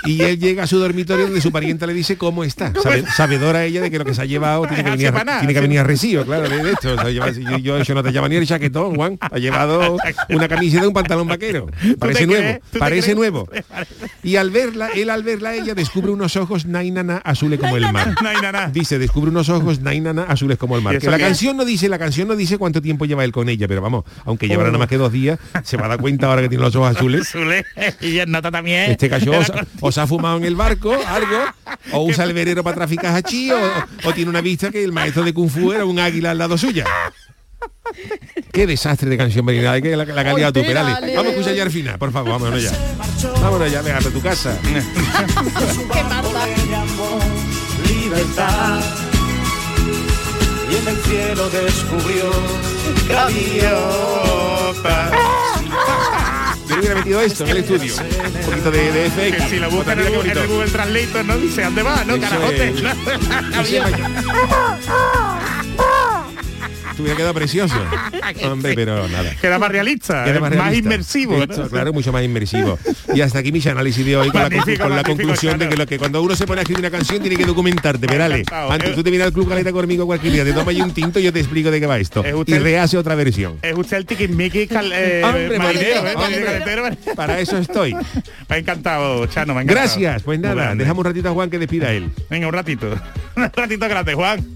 Y él llega a su dormitorio donde su parienta le dice cómo está. Sabe- sabedora ella de que lo que se ha llevado tiene que Hace venir, a- pa' nada, tiene que sí. venir a recibo, claro, de esto. O sea, lleva- yo, no te llama ni el chaquetón, Juan. Ha llevado <laughs> una camiseta y un pantalón vaquero. Parece nuevo, parece nuevo. Y al verla, él al verla, ella descubre unos ojos nainana azules como el mar. Dice, descubre unos ojos nainana azules como el mar. ¿Y Que la canción no dice, la canción no dice cuánto tiempo lleva él con ella, pero vamos, aunque llevará nada más que dos días, se va a dar cuenta ahora que tiene los ojos azules. <laughs> Zule. Y el nota también. Este gallo os, os ha fumado en el barco algo, o usa el verero para traficar hachí, o, o tiene una vista que el maestro de Kung Fu era un águila al lado suya. Qué desastre de canción marinada, que la, la calidad tú, Perales. Vamos a escuchar ya al final, por favor, vámonos ya. Vámonos ya, déjate a tu casa. <laughs> Qué Y en el cielo descubrió Gaviota. Yo le hubiera metido esto en el estudio. Un poquito de, de Que FX. si lo buscan en el, en. Google Translator, ¿no? Dice, ¿dónde va? ¿No? Carajote. es. <laughs> ¿no? Hubiera quedado precioso. <laughs> Hombre, pero nada. Queda más realista, Queda eh, más, realista. inmersivo. claro, mucho más inmersivo. Y hasta aquí mi análisis de hoy con, la, con conclusión de que lo que cuando uno se pone a escribir una canción tiene que documentarte, Perales. encantado. Antes Eh. tú te vienes al club caleta conmigo cualquier día, te tomas ahí un tinto y yo te explico de qué va esto. Es Y usted- rehace otra versión. Es usted el tiquismiquis cal- eh, <laughs> Hombre, marinero, hombre, ¿eh? Marinero, hombre. caletero. Para eso estoy. Me ha encantado, Chano, me ha encantado. Gracias. Pues nada, dejamos un ratito a Juan que despida él. Venga, un ratito. <laughs> un ratito grande, Juan.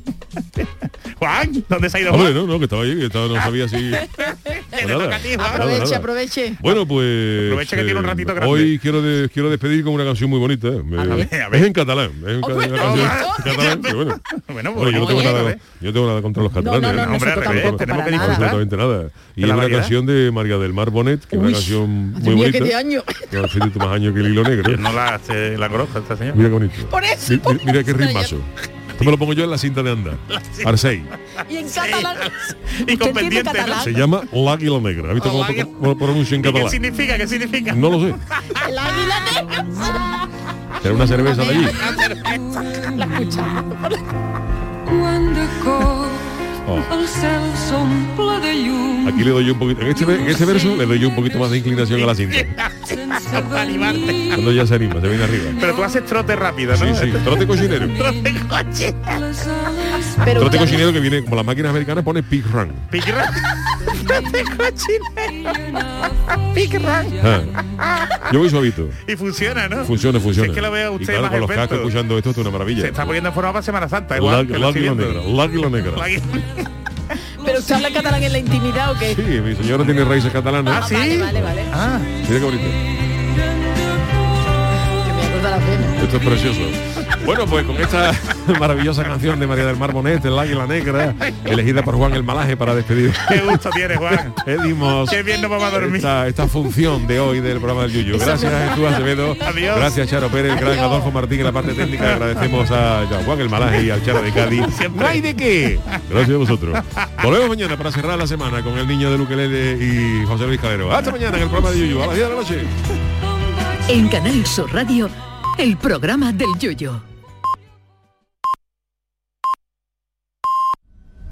Juan, ¿dónde se ha ido Hombre, no, no, que estaba ahí, que estaba, no sabía si... Te toca a ti, Juan. Aproveche, aproveche. Bueno, pues... Aprovecha que tiene un ratito grande. Hoy quiero, de- quiero despedir con una canción muy bonita. ¿eh? Me- A ver, a ver. Es en catalán. Es en bueno. canción Oh, <laughs> en catalán, que bueno. Bueno, Bueno, yo no pues, tengo nada, yo tengo nada contra los catalanes. no, no, ¿eh? hombre, tampoco, tenemos que nada. absolutamente nada. Y es la una canción de María del Mar Bonet, que es una canción muy bonita. qué de año. Que ha sido más años que el hilo negro. No la, la conozco esta señora. Mira qué bonito. Por eso, Mira qué ritmazo. Esto me lo pongo yo en la cinta de andar. <laughs> Arsey. Y en catalán. <laughs> Y con ¿Usted entiende pendiente, ¿no? catalán? Se llama L'Águila Negra. ¿Has visto cómo, lo pronuncio en ¿Y qué catalán? significa? ¿Qué significa? No lo sé. <laughs> El águila negra. Será una cerveza de allí. La escuchamos. Oh. Aquí le doy yo un poquito. En este, en este verso le doy yo un poquito más de inclinación a la cinta. Para animarte. Cuando ya se anima, se viene arriba. Pero tú haces trote rápido, Sí, ¿no? sí. Trote cochinero. Trote coche. Pero Trote usted- cochinero que viene como las máquinas americanas pone pig run. Piquirra. <laughs> Trote cochinero. Piquirra. Ah. Yo voy suavito. <laughs> Y funciona, ¿no? Funciona, funciona. Si es que lo veo a y usted claro, más con los cascos experto. escuchando esto, esto es una maravilla. Se está poniendo en forma para Semana Santa, La- igual. que la águila negra, la águila negra. La águila- Pero usted habla catalán en la intimidad o qué? Sí, mi señora tiene raíces catalanas. Ah, sí. Vale, vale, vale. Ah, Mira qué bonito. Que me acuerdo la pena. Esto es precioso. Bueno, pues con esta <laughs> maravillosa canción de María del Mar Bonet, El Águila Negra, elegida por Juan el Malaje para despedir. qué gusto tiene, Juan. <laughs> Pedimos Qué bien nos vamos a dormir. esta, esta función de hoy del programa del Yuyu. Gracias Jesús Acevedo. Adiós. Gracias Charo Pérez, el gran. Adolfo Martín en la parte técnica. Agradecemos a Juan el Malaje y al Charo de Cádiz. Siempre. No hay de qué. Gracias a vosotros. Volvemos mañana para cerrar la semana con el niño de Luquelele y José Luis Calero. Hasta mañana en el programa de Yuyu a las 10 de la noche. En Canal Sur Radio, el programa del Yoyo.